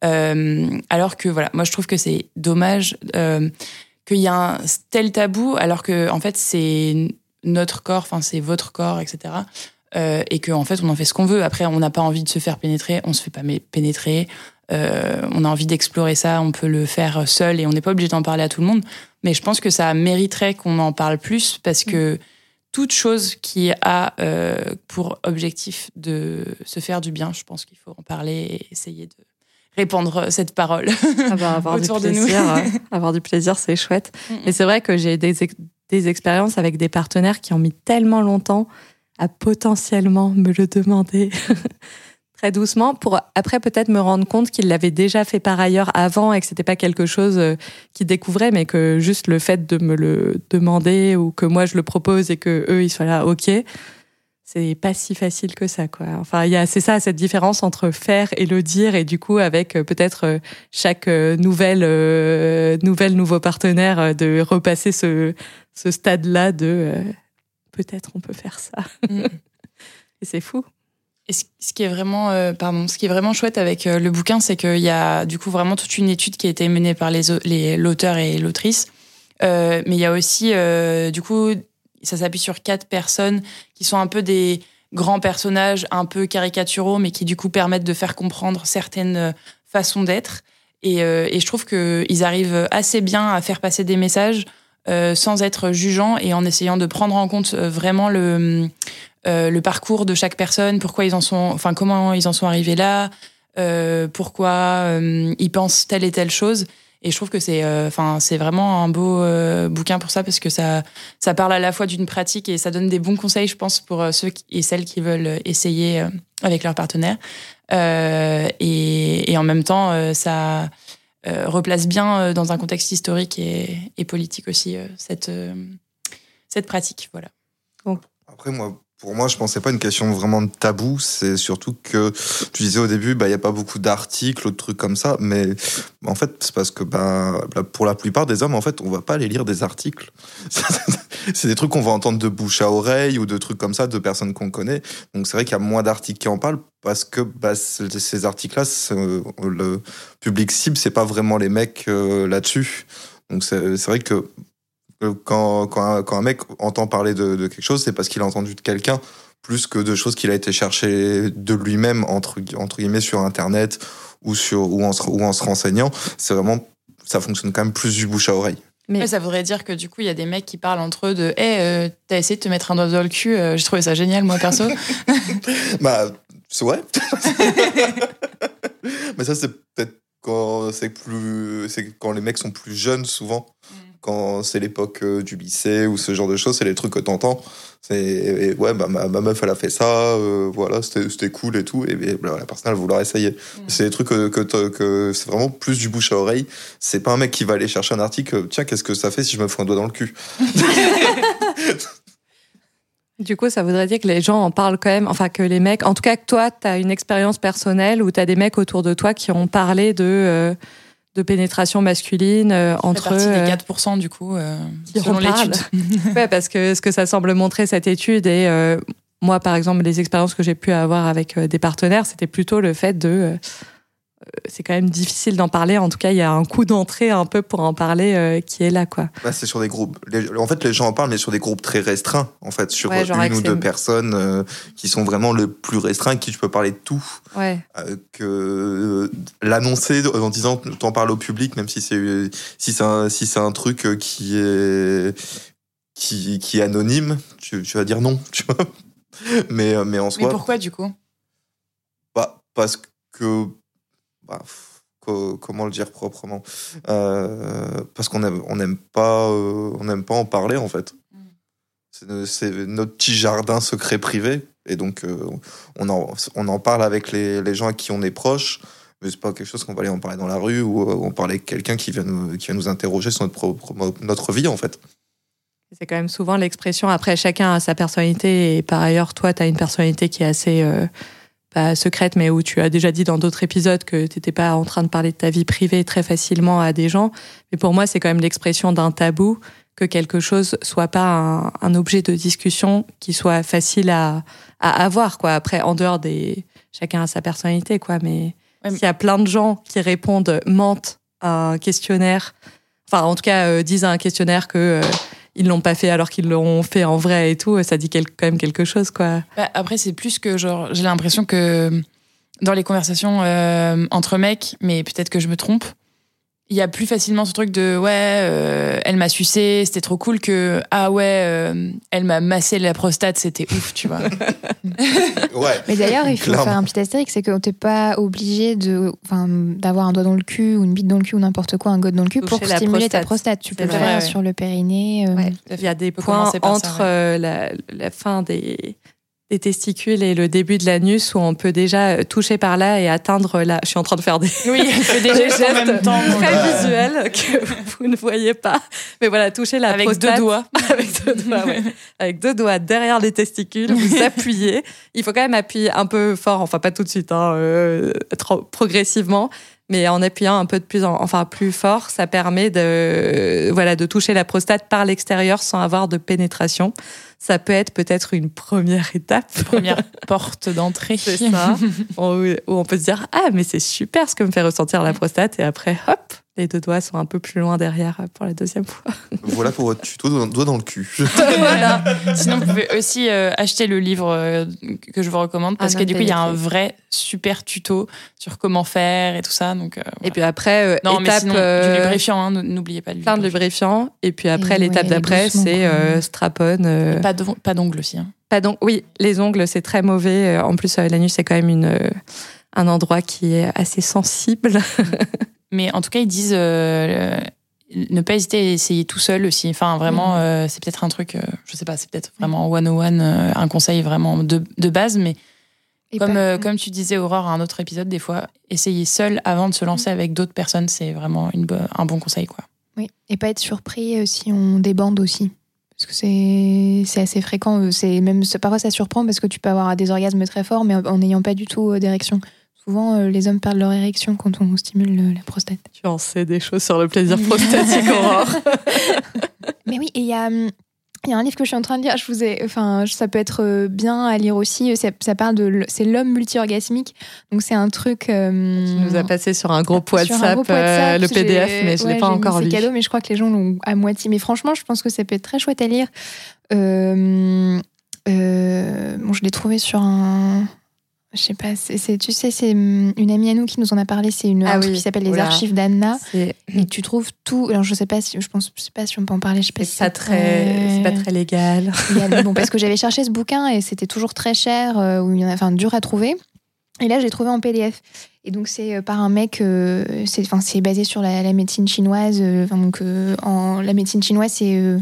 Alors que voilà, moi je trouve que c'est dommage qu'il y a un tel tabou, alors que en fait c'est notre corps, enfin c'est votre corps, etc. Euh, et qu'en en fait on en fait ce qu'on veut. Après, on n'a pas envie de se faire pénétrer, on se fait pas pénétrer. Euh, on a envie d'explorer ça, on peut le faire seul et on n'est pas obligé d'en parler à tout le monde. Mais je pense que ça mériterait qu'on en parle plus parce que toute chose qui a euh, pour objectif de se faire du bien, je pense qu'il faut en parler et essayer de répandre cette parole. Ah bah, [LAUGHS] avoir du Autour de nous. plaisir, [LAUGHS] avoir du plaisir, c'est chouette. Mm, mm. Et c'est vrai que j'ai des, des expériences avec des partenaires qui ont mis tellement longtemps à potentiellement me le demander [LAUGHS] très doucement pour après peut-être me rendre compte qu'ils l'avaient déjà fait par ailleurs avant et que c'était pas quelque chose euh, qu'ils découvraient, mais que juste le fait de me le demander ou que moi je le propose et que eux ils soient là, ok. C'est pas si facile que ça, quoi. Enfin, il y a, c'est ça, cette différence entre faire et le dire, et du coup, avec euh, peut-être euh, chaque nouvelle, euh, nouvelle nouveau partenaire, de repasser ce, ce stade-là de euh, peut-être on peut faire ça. Mm. [LAUGHS] et c'est fou. Et ce ce qui est vraiment, euh, pardon, ce qui est vraiment chouette avec euh, le bouquin, c'est qu'il y a du coup vraiment toute une étude qui a été menée par les au- les- l'auteur et l'autrice. Euh, mais il y a aussi, du coup, ça s'appuie sur quatre personnes qui sont un peu des grands personnages, un peu caricaturaux, mais qui du coup permettent de faire comprendre certaines façons d'être. Et, et je trouve qu'ils arrivent assez bien à faire passer des messages euh, sans être jugeants et en essayant de prendre en compte euh, vraiment le euh, le parcours de chaque personne, pourquoi ils en sont, enfin comment ils en sont arrivés là, pourquoi ils pensent telle et telle chose. Et je trouve que c'est, enfin c'est vraiment un beau euh, bouquin pour ça parce que ça, ça parle à la fois d'une pratique et ça donne des bons conseils, je pense, pour ceux et celles qui veulent essayer avec leur partenaire. Et, et en même temps, ça euh, replace bien euh, dans un contexte historique et, et politique aussi euh, cette euh, cette pratique. Voilà. Après, moi, pour moi, je pensais pas une question vraiment de tabou. C'est surtout que tu disais au début, bah, il y a pas beaucoup d'articles ou de trucs comme ça. Mais en fait, c'est parce que, bah, pour la plupart des hommes, en fait, on va pas aller lire des articles. [LAUGHS] c'est des trucs qu'on va entendre de bouche à oreille ou de trucs comme ça de personnes qu'on connaît. Donc, c'est vrai qu'il y a moins d'articles qui en parlent parce que, bah, ces articles-là, euh, le public cible, c'est pas vraiment les mecs euh, là-dessus. Donc, c'est vrai que quand, quand, un, quand un mec entend parler de, de quelque chose, c'est parce qu'il a entendu de quelqu'un plus que de choses qu'il a été chercher de lui-même entre, entre guillemets sur internet ou sur ou en se, ou en se renseignant. C'est vraiment ça fonctionne quand même plus du bouche à oreille. Mais ça voudrait dire que du coup, il y a des mecs qui parlent entre eux de Hé, euh, t'as essayé de te mettre un doigt dans le cul, euh, j'ai trouvé ça génial, moi perso. [LAUGHS] [LAUGHS] Bah c'est ouais. [LAUGHS] Mais ça c'est peut-être quand c'est plus c'est quand les mecs sont plus jeunes souvent. Quand c'est l'époque euh, du lycée ou ce genre de choses, c'est les trucs que t'entends. C'est et ouais, bah, ma, ma meuf elle a fait ça, euh, voilà, c'était cool et tout. Et, et, bah, la personne elle va vouloir essayer. C'est des trucs que, que, c'est vraiment plus du bouche à oreille. C'est pas un mec qui va aller chercher un article. euh, Tiens, qu'est-ce que ça fait si je me fous un doigt dans le cul? [LAUGHS] Du coup, ça voudrait dire que les gens en parlent quand même, enfin que les mecs, en tout cas que toi, tu as une expérience personnelle où tu as des mecs autour de toi qui ont parlé de, euh, de pénétration masculine euh, entre eux. des euh, 4% du coup, euh, selon l'étude. [LAUGHS] Ouais, parce que ce que ça semble montrer cette étude et euh, moi, par exemple, les expériences que j'ai pu avoir avec des partenaires, c'était plutôt le fait de. Euh, c'est quand même difficile d'en parler. En tout cas, il y a un coup d'entrée un peu pour en parler euh, qui est là, quoi. Bah, c'est sur des groupes. Les- en fait, les gens en parlent, mais sur des groupes très restreints. En fait, sur Ouais, une ou deux personnes euh, qui sont vraiment le plus restreints, qui tu peux parler de tout. Ouais. Euh, que l'annoncer en disant t'en parles au public, même si c'est si c'est un, si c'est un truc qui est qui, qui est anonyme, tu, tu vas dire non, [LAUGHS] tu vois. Mais mais en Mais soi, pourquoi du coup? Bah, parce que bah, pff, co- comment le dire proprement Euh, parce qu'on aime on n'aime pas euh, on n'aime pas en parler en fait c'est c'est notre petit jardin secret privé et donc euh, on en on en parle avec les, les gens à qui on est proche mais c'est pas quelque chose qu'on va aller en parler dans la rue ou on parler avec quelqu'un qui vient nous, qui vient nous interroger sur notre, propre- notre vie en fait. C'est quand même souvent l'expression. Après, chacun a sa personnalité. Et par ailleurs, toi, tu as une personnalité qui est assez euh, pas secrète, mais où tu as déjà dit dans d'autres épisodes que tu n'étais pas en train de parler de ta vie privée très facilement à des gens. Mais pour moi, c'est quand même l'expression d'un tabou que quelque chose soit pas un, un objet de discussion qui soit facile à, à avoir. Quoi. Après, en dehors des. Chacun a sa personnalité, quoi. Mais Ouais, mais- s'il y a plein de gens qui répondent, mentent à un questionnaire, enfin, en tout cas, euh, disent à un questionnaire que. euh, ils l'ont pas fait alors qu'ils l'ont fait en vrai et tout, ça dit quand même quelque chose, quoi. Bah, après, c'est plus que genre, j'ai l'impression que dans les conversations euh, entre mecs, mais peut-être que je me trompe, il y a plus facilement ce truc de ouais, euh, elle m'a sucé, c'était trop cool que ah ouais, euh, elle m'a massé la prostate, c'était ouf, tu vois. [LAUGHS] Ouais. Mais d'ailleurs, il faut Clairement. faire un petit astérix, c'est que t'es pas obligé de, enfin, d'avoir un doigt dans le cul ou une bite dans le cul ou n'importe quoi, un god dans le cul pour Toucher stimuler ta prostate. Tu peux le faire ouais. sur le périnée. euh, Ouais. Il y a des points ça, entre ouais. euh, la, la fin des, des testicules et le début de l'anus où on peut déjà euh, toucher par là et atteindre la. Je suis en train de faire des, Oui, [LAUGHS] des gestes en même temps. très euh, visuels que [LAUGHS] vous ne voyez pas. Mais voilà, toucher la avec deux doigts. [LAUGHS] avec deux doigts, ouais. avec deux doigts derrière les testicules, vous appuyez. Il faut quand même appuyer un peu fort, enfin pas tout de suite, hein, euh, trop- progressivement, mais en appuyant un peu de plus, en- enfin plus fort, ça permet de, voilà, de toucher la prostate par l'extérieur sans avoir de pénétration. Ça peut être peut-être une première étape. Première [LAUGHS] porte d'entrée. C'est ça. où, où on peut se dire ah mais c'est super ce que me fait ressentir la prostate et après hop les deux doigts sont un peu plus loin derrière pour la deuxième fois. [LAUGHS] Voilà pour votre tuto doigt dans le cul. [LAUGHS] voilà. Sinon, vous pouvez aussi euh, acheter le livre euh, que je vous recommande parce Ah, que du coup, il y a un vrai super tuto sur comment faire et tout ça. Donc, euh, Et puis après euh, non, mais étape sinon, euh, du lubrifiant, hein, n'oubliez pas le plein de lubrifiant et puis après Et l'étape ouais, d'après c'est quand euh, même. strapon euh, Pas de- pas d'ongles aussi. hein. pas d'ong- oui les ongles c'est très mauvais Euh, en plus euh, l'anus c'est quand même une euh, un endroit qui est assez sensible [LAUGHS] Mais en tout cas, ils disent euh, ne pas hésiter à essayer tout seul aussi. Enfin, vraiment, euh, c'est peut-être un truc, euh, je sais pas, c'est peut-être vraiment one-on-one, euh, un conseil vraiment de, de base, mais et comme, pas- comme tu disais, Aurore, à un autre épisode, des fois, essayer seul avant de se lancer avec d'autres personnes, c'est vraiment une bo- un bon conseil. quoi. Oui, et pas être surpris si on débande aussi. Parce que c'est c'est assez fréquent. C'est même parfois ça surprend parce que tu peux avoir des orgasmes très forts, mais en- n'ayant pas du tout d'érection. Souvent, euh, les hommes perdent leur érection quand on stimule euh, la prostate. tu en sais des choses sur le plaisir [LAUGHS] prostatique Aurore [LAUGHS] Mais oui, et il y a, hum, il y a un livre que je suis en train de lire. Je vous ai, enfin, ça peut être euh, bien à lire aussi. Ça, ça parle de, c'est l'homme multi-orgasmique. Donc c'est un truc. euh, tu nous as passé sur un groupe un WhatsApp, euh, WhatsApp, le PDF mais je l'ai ouais, pas j'ai mis encore lu cadeaux, mais je crois que les gens l'ont à moitié. Mais franchement, je pense que ça peut être très chouette à lire. Euh, bon, je l'ai trouvé sur un. Je sais pas, c'est, tu sais, c'est hum, une amie à nous qui nous en a parlé. C'est une, Ah oui, qui s'appelle Les oula. Archives d'Anna. Et tu trouves tout. Alors, je sais pas si, je pense, je sais pas si on peut en parler. Je sais pas si c'est pas très c'est pas très légal légal. bon, parce que j'avais [LAUGHS] cherché ce bouquin et c'était toujours très cher, euh, ou enfin, dur à trouver. Et là, j'ai trouvé en PDF. Et donc, c'est euh, par un mec, euh, c'est enfin, c'est basé sur la, la médecine chinoise. euh, enfin, donc, euh, en, la médecine chinoise, c'est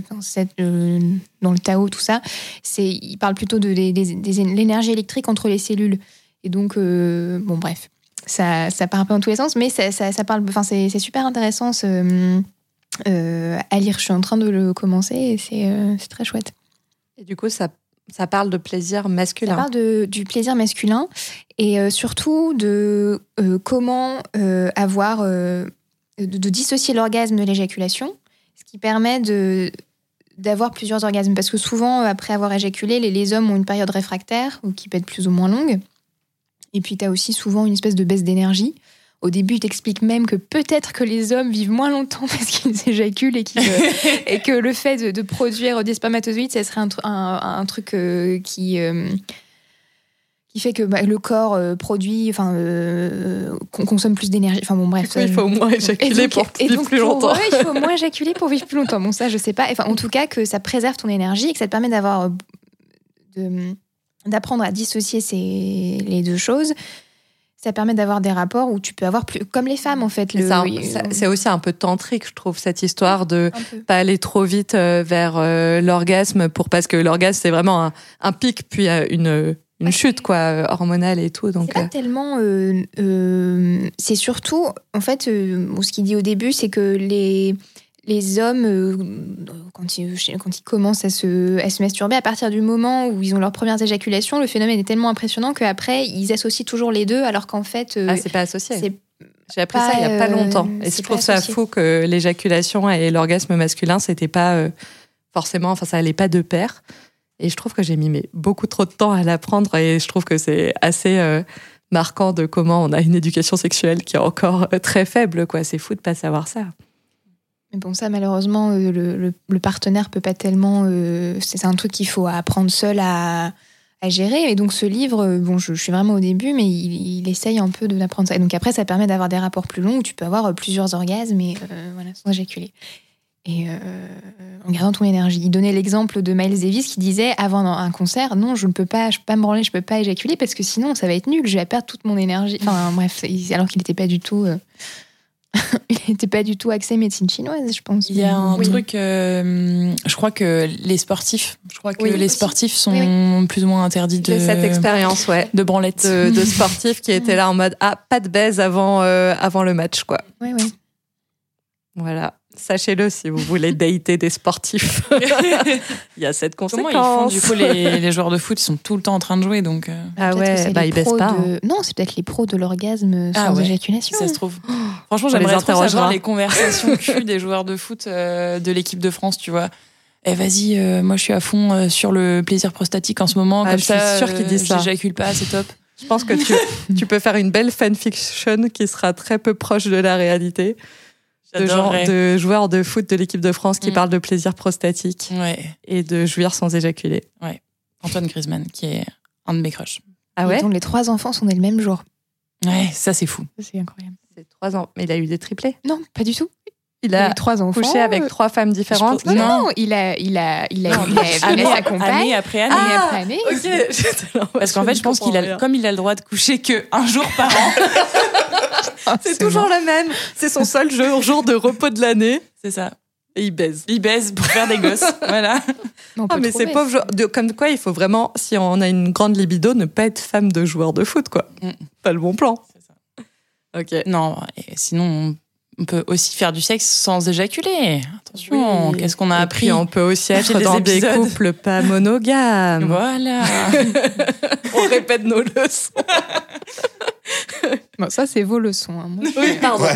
dans le Tao, tout ça. C'est, il parle plutôt de, l'énergie électrique entre les cellules. Et donc, euh, bon, bref, ça, ça part un peu dans tous les sens, mais ça, ça, ça parle, enfin, c'est, super intéressant ce, euh, à lire. Je suis en train de le commencer et c'est, euh, très chouette. et du coup ça ça parle de plaisir Ça masculin parle de, du plaisir masculin et euh, surtout de euh, comment euh, avoir euh, de, de dissocier l'orgasme de l'éjaculation, ce qui permet de d'avoir plusieurs orgasmes parce que souvent après avoir éjaculé les, les hommes ont une période réfractaire ou qui peut être plus ou moins longue et puis tu as aussi souvent une espèce de baisse d'énergie au début, il t'explique même que peut-être que les hommes vivent moins longtemps [LAUGHS] parce qu'ils éjaculent [LAUGHS] et, que le fait de, de produire des spermatozoïdes, ça serait un, tru- un- un truc euh, qui, euh, qui fait que bah, le corps euh, produit, enfin, qu'on consomme plus d'énergie. Enfin bon, bref. il faut au moins éjaculer pour vivre donc, plus pour longtemps eux, il faut moins éjaculer pour vivre plus longtemps. Bon, ça, je sais pas. Enfin, en tout cas, que ça préserve ton énergie et que ça te permet d'avoir de- d'apprendre à dissocier ces, les deux choses. Ça permet d'avoir des rapports où tu peux avoir plus, comme les femmes en fait. Le- ça- euh, c'est aussi un peu tantrique je trouve cette histoire de pas aller trop vite euh, vers euh, l'orgasme pour parce que l'orgasme c'est vraiment un, un pic puis une une chute quoi hormonale et tout. Donc C'est pas tellement. euh, euh, c'est surtout, en fait, euh, ce qu'il dit au début, c'est que les, les hommes, euh, quand, ils, quand ils commencent à se, à se masturber, à partir du moment où ils ont leurs premières éjaculations, le phénomène est tellement impressionnant qu'après, ils associent toujours les deux, alors qu'en fait, euh, ah, c'est pas associé. J'ai appris pas, ça il y a pas euh, longtemps et c'est je trouve ça fou que l'éjaculation et l'orgasme masculin c'était pas forcément, enfin ça allait pas de pair. Et je trouve que j'ai mis mais, beaucoup trop de temps à l'apprendre et je trouve que c'est assez euh, marquant de comment on a une éducation sexuelle qui est encore très faible. quoi. C'est fou de pas savoir ça. Mais bon, ça, malheureusement, euh, le, le, partenaire peut pas tellement. euh, c'est un truc qu'il faut apprendre seul à, à gérer. Et donc, ce livre, euh, bon, je, suis vraiment au début, mais il, essaye un peu de ça. Et donc, après, ça permet d'avoir des rapports plus longs où tu peux avoir plusieurs orgasmes et voilà, sans éjaculer. Et euh, en gardant ton énergie. Il donnait l'exemple de Miles Davis qui disait avant un concert Non, je ne peux pas, je peux pas me branler, je peux pas éjaculer parce que sinon, ça va être nul, je vais perdre toute mon énergie. Enfin, bref, alors qu'il n'était pas du tout. [LAUGHS] il n'était pas du tout axé médecine chinoise, je pense. Il y a un Oui. truc, euh, je crois que les sportifs, je crois que Oui, les aussi. sportifs sont Oui, plus ou moins interdits de, De cette expérience, ouais. de branlette. De, de sportifs qui étaient là en mode ah pas de baise avant euh, avant le match quoi. Oui, oui. Voilà. Sachez-le si vous voulez dater des sportifs. [LAUGHS] Il y a cette Comment conséquence. ils font du coup les, les joueurs de foot Ils sont tout le temps en train de jouer, donc euh, Ah ouais, bah ils baissent pros pas. hein. de- Non, c'est peut-être les pros de l'orgasme Ah sans ouais, éjaculation. ça se trouve. [GASPS] Franchement, On les j'aimerais trop savoir les conversations [LAUGHS] cul des joueurs de foot euh, de l'équipe de France, tu vois. Eh vas-y, euh, moi je suis à fond euh, sur le plaisir prostatique en ce moment. Ah, comme je suis ça, sûre qu'ils disent ça. J'éjacule pas, c'est top. Je pense que tu, [LAUGHS] tu peux faire une belle fanfiction qui sera très peu proche de la réalité. De, genre, J'adorerais. de joueurs de foot de l'équipe de France qui Mm. parlent de plaisir prostatique Ouais, et de jouir sans éjaculer. Antoine Griezmann, qui est un de mes crushs. Ah Et ouais dont les trois enfants sont nés le même jour. Ouais, ça c'est fou. C'est incroyable. C'est trois ans. Mais il a eu des triplés? Non, pas du tout. Il Il a eu trois enfants. couché avec euh, trois femmes différentes. Non, non, Non. non, il a, il a, il a, il a, il a année, sa année compagne. après année. année après année. Ok. [LAUGHS] j'étais là, Parce qu'en fait, je pense qu'il a, comme il a le droit de coucher que un jour par an. [LAUGHS] [LAUGHS] C'est toujours le même. C'est son seul jour, jour de repos de l'année. C'est ça. Et il baise. Il baise pour faire des gosses. [LAUGHS] voilà. On Ah, mais c'est pauvre. de- Comme quoi, il faut vraiment, si on a une grande libido, ne pas être femme de joueur de foot, quoi. Mm. Pas le bon plan. C'est ça. Ok. Non, et sinon, on peut aussi faire du sexe sans éjaculer. Attention, Oui. qu'est-ce qu'on a Et appris puis, on peut aussi être des dans des couples pas monogames. Voilà. [LAUGHS] on répète nos leçons. Bon, ça, c'est vos leçons. hein. Moi, Oui, pardon. Ouais.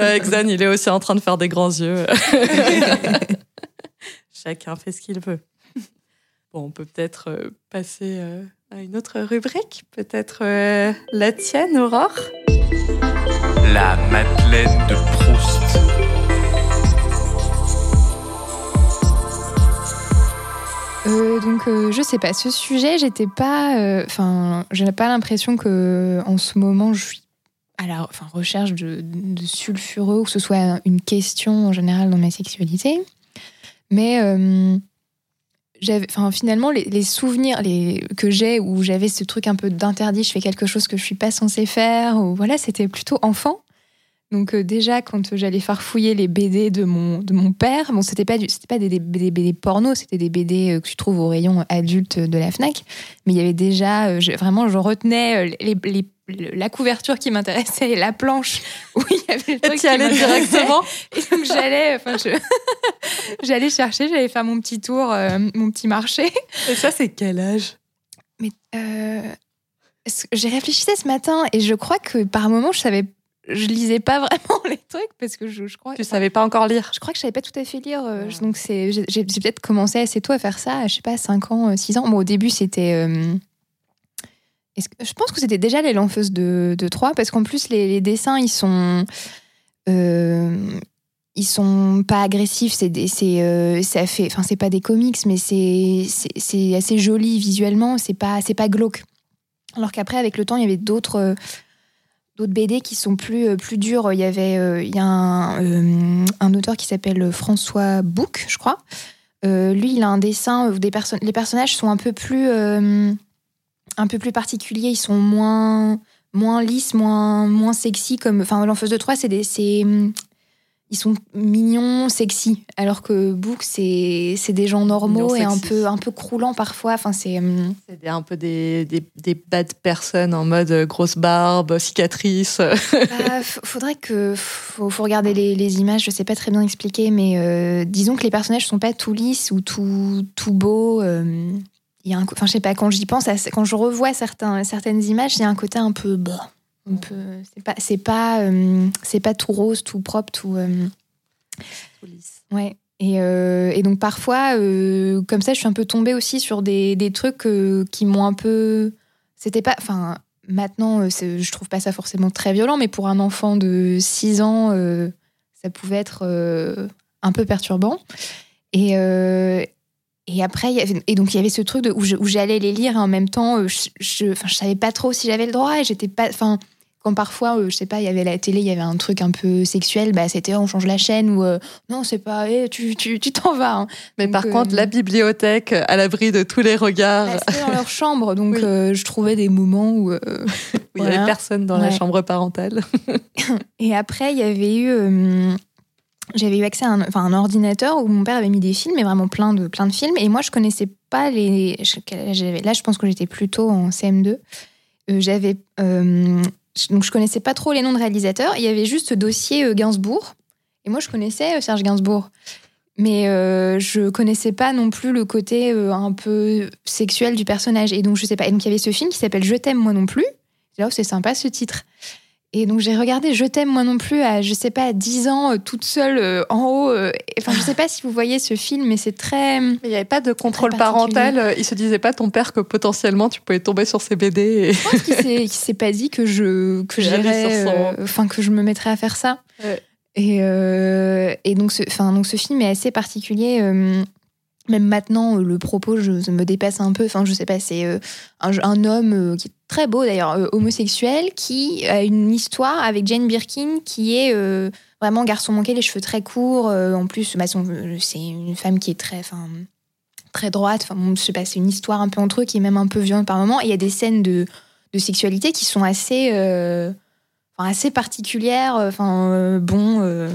Euh, Xan, il est aussi en train de faire des grands yeux. [LAUGHS] Chacun fait ce qu'il veut. Bon, on peut peut-être euh, passer euh, à une autre rubrique. Peut-être euh, la tienne, Aurore? La Madeleine de Proust. Euh, donc, euh, je sais pas. Ce sujet, j'étais pas. euh, Enfin, j'avais pas l'impression que en ce moment, je suis à la recherche de, sulfureux ou que ce soit une question en général dans ma sexualité. Mais euh, finalement, les, souvenirs que j'ai où j'avais ce truc un peu d'interdit, je fais quelque chose que je suis pas censée faire, ou voilà, c'était plutôt enfant. Donc euh, déjà quand j'allais farfouiller les BD de mon de mon père, bon c'était pas du pas des, des, des BD porno, c'était des BD euh, que tu trouves au rayon adulte de la Fnac, mais il y avait déjà euh, vraiment je retenais les- le- la couverture qui m'intéressait et la planche où il y avait le truc qui allais directement Et donc j'allais enfin je [LAUGHS] j'allais chercher, j'allais faire mon petit tour euh, mon petit marché. Et ça, c'est quel âge? Mais euh, j'ai réfléchi ce matin et je crois que par moment je savais je lisais pas vraiment [LAUGHS] les trucs parce que je, je crois Tu savais pas encore lire? Je crois que je savais pas tout à fait lire. euh, Donc, c'est, j'ai, peut-être commencé assez tôt à faire ça, je sais pas, 5 ans, 6 ans. Bon, au début, c'était. euh, je pense que c'était déjà les Lanfeuses de, de Troyes, parce qu'en plus, les, dessins, ils sont. euh, ils sont pas agressifs, c'est euh, pas des comics, mais c'est, assez joli visuellement, c'est pas, pas glauque. Alors qu'après, avec le temps, il y avait d'autres, euh, d'autres BD qui sont plus, euh, plus durs. Il y avait, euh, il y a un, un auteur qui s'appelle François Bouc, je crois. Lui, il a un dessin où des personnes, les personnages sont un peu plus, un peu plus particuliers. Ils sont moins, moins lisses, moins, moins sexy. Comme, enfin, l'enfeuse de Troyes, c'est des, c'est, ils sont mignons, sexy, alors que Book c'est c'est des gens normaux et un peu un peu croulants parfois. Enfin c'est hum, C'est un peu des, des, des bad personnes en mode euh, grosse barbe, cicatrice. [LAUGHS] bah, faudrait que faut, faut regarder les, les images. Je sais pas très bien expliquer, mais euh, disons que les personnages sont pas tout lisses ou tout tout beaux. euh, Il y a un, enfin je sais pas quand j'y pense, quand je revois certains certaines images, il y a un côté un peu bah, un peu c'est pas c'est pas euh, c'est pas tout rose, tout propre, tout euh, Ouais. Et, euh, et donc parfois, comme ça, je suis un peu tombée aussi sur des, des trucs qui m'ont un peu. C'était pas. Enfin, maintenant, je trouve pas ça forcément très violent, mais pour un enfant de 6 ans, ça pouvait être un peu perturbant. Et, euh, et après, y avait- et donc il y avait ce truc de, où j'allais les lire et en même temps, euh, je, je, savais pas trop si j'avais le droit et j'étais pas. Enfin, quand parfois, euh, je sais pas, il y avait la télé, il y avait un truc un peu sexuel, bah, c'était on change la chaîne ou euh, non, c'est pas, eh, tu tu tu t'en vas. hein. Mais Donc, par euh, contre, la bibliothèque, à l'abri de tous les regards, Bah, C'était dans leur chambre, [LAUGHS] donc Oui. euh, je trouvais des moments où. [LAUGHS] où il n'y voilà. avait personne dans la chambre parentale. [COUGHS] Et après, il y avait eu. J'avais eu accès à un, enfin, un ordinateur où mon père avait mis des films, et vraiment plein de, plein de films. Et moi, je connaissais pas les. Là, je pense que j'étais plutôt en CM2. Euh, J'avais. euh, donc, je connaissais pas trop les noms de réalisateurs. Il y avait juste ce dossier euh, Gainsbourg. Et moi, je connaissais euh, Serge Gainsbourg. Mais je connaissais pas non plus le côté un peu sexuel du personnage. Et donc, je sais pas. Et donc, il y avait ce film qui s'appelle Je t'aime, moi non plus. Dit, oh, c'est sympa ce titre. Et donc j'ai regardé Je t'aime moi non plus à je sais pas à 10 ans euh, toute seule euh, en haut euh, et- enfin je sais pas si vous voyez ce film mais c'est très Mais il n'y avait pas de contrôle parental. Il se disait pas ton père que potentiellement tu pouvais tomber sur ces BD. Et... je pense [LAUGHS] qu'il s'est pas dit que je que j'irais euh, que je me mettrais à faire ça. Ouais. Et et donc ce donc ce film est assez particulier même maintenant, euh, le propos je, me dépasse un peu. Enfin, je sais pas, c'est euh, un, homme euh, qui est très beau d'ailleurs, homosexuel, qui a une histoire avec Jane Birkin, qui est vraiment garçon manqué, les cheveux très courts. en plus, bah, c'est une femme qui est très, très droite. Enfin, je sais pas, c'est une histoire un peu entre eux qui est même un peu violente par moment. Et il y a des scènes de, sexualité qui sont assez, assez particulières. Enfin, bon.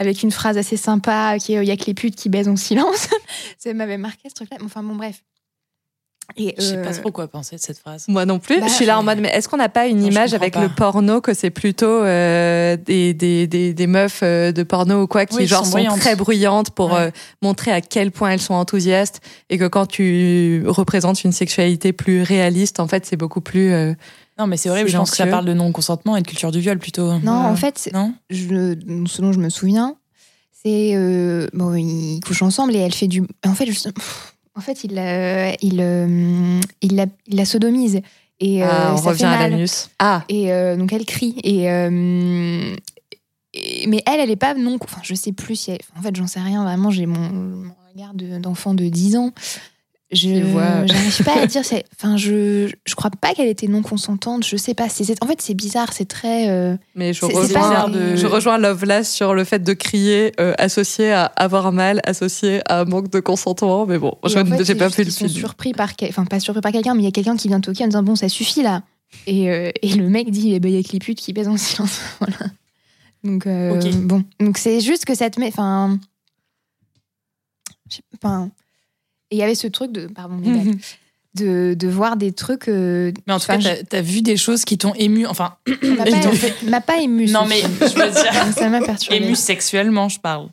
Euh, avec une phrase assez sympa qui est il y a que les putes qui baisent en silence. [LAUGHS] ça m'avait marqué ce truc-là. Enfin bon bref. Et Je sais euh, pas trop quoi penser de cette phrase. Moi non plus. Bah, je suis là en mode, mais est-ce qu'on n'a pas une Non, image avec pas. le porno que c'est plutôt euh, des, des, des, des meufs euh, de porno ou quoi qui Oui, genre sont sont, bruyantes. très bruyantes pour Ouais. euh, montrer à quel point elles sont enthousiastes et que quand tu représentes une sexualité plus réaliste, en fait, c'est beaucoup plus. Euh, Non, mais c'est horrible. Je pense que ça parle de non-consentement et de culture du viol plutôt. non, Euh, en fait, Non je, ce dont je me souviens, c'est euh, bon, ils couchent ensemble et elle fait du. En fait, je- en fait, il la, il, euh, il la, il la sodomise et euh, ah, on ça revient fait à mal. l'anus. Ah, Et euh, donc elle crie. Et, euh, et- mais elle, elle est pas non. Enfin, je sais plus si. elle- en fait, j'en sais rien vraiment. J'ai mon, mon regard de- d'enfant de 10 ans. Je vois. j'arrive pas à dire. Enfin, je je crois pas qu'elle était non consentante. Je sais pas. C'est en fait c'est bizarre. C'est très. euh, mais je rejoins, pas- de... je rejoins Lovelace sur le fait de crier euh, associé à avoir mal, associé à manque de consentement. Mais bon, et je en fait, pas vu le Ils sont film. surpris par. quel- Enfin, pas surpris par quelqu'un, mais il y a quelqu'un qui vient toquer en disant bon, ça suffit là. Et, euh, et le mec dit eh ben, il y a que les putes qui baisent en silence. [LAUGHS] voilà. Donc euh, bon, donc c'est juste que ça te met. Enfin, enfin, il y avait ce truc de pardon, mes blagues, de, de voir des trucs. euh, Mais en tout cas, t'as- t'as vu des choses qui t'ont ému. Enfin, [CLEARS THROAT] ça m'a pas, t'ont fait- m'a pas ému. non, mais je veux dire, [LAUGHS] ça m'a perturbé. ému sexuellement, je parle.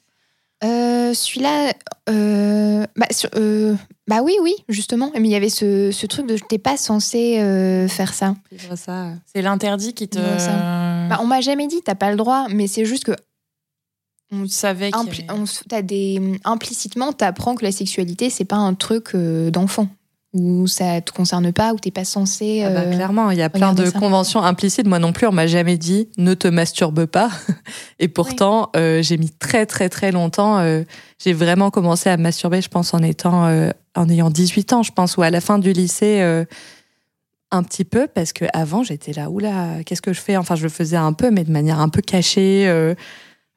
Euh, Celui-là, euh, bah, sur- euh, bah oui, oui, justement. Mais il y avait ce, ce truc de t'es pas censé euh, faire ça. C'est l'interdit qui te. Bah, on m'a jamais dit t'as pas le droit, mais c'est juste que on savait y impli- des implicitement t'apprends que la sexualité c'est pas un truc euh, d'enfant où ça te concerne pas où t'es pas censé. Ah bah, euh, clairement, il y a plein de ça. conventions implicites. Moi non plus, on m'a jamais dit ne te masturbe pas. [LAUGHS] Et pourtant, euh, j'ai mis très très très longtemps. euh, j'ai vraiment commencé à me masturber, je pense, en étant, euh, en ayant 18 ans, je pense, ou à la fin du lycée. euh, un petit peu parce que avant j'étais là oula qu'est-ce que je fais? Enfin je le faisais un peu mais de manière un peu cachée euh,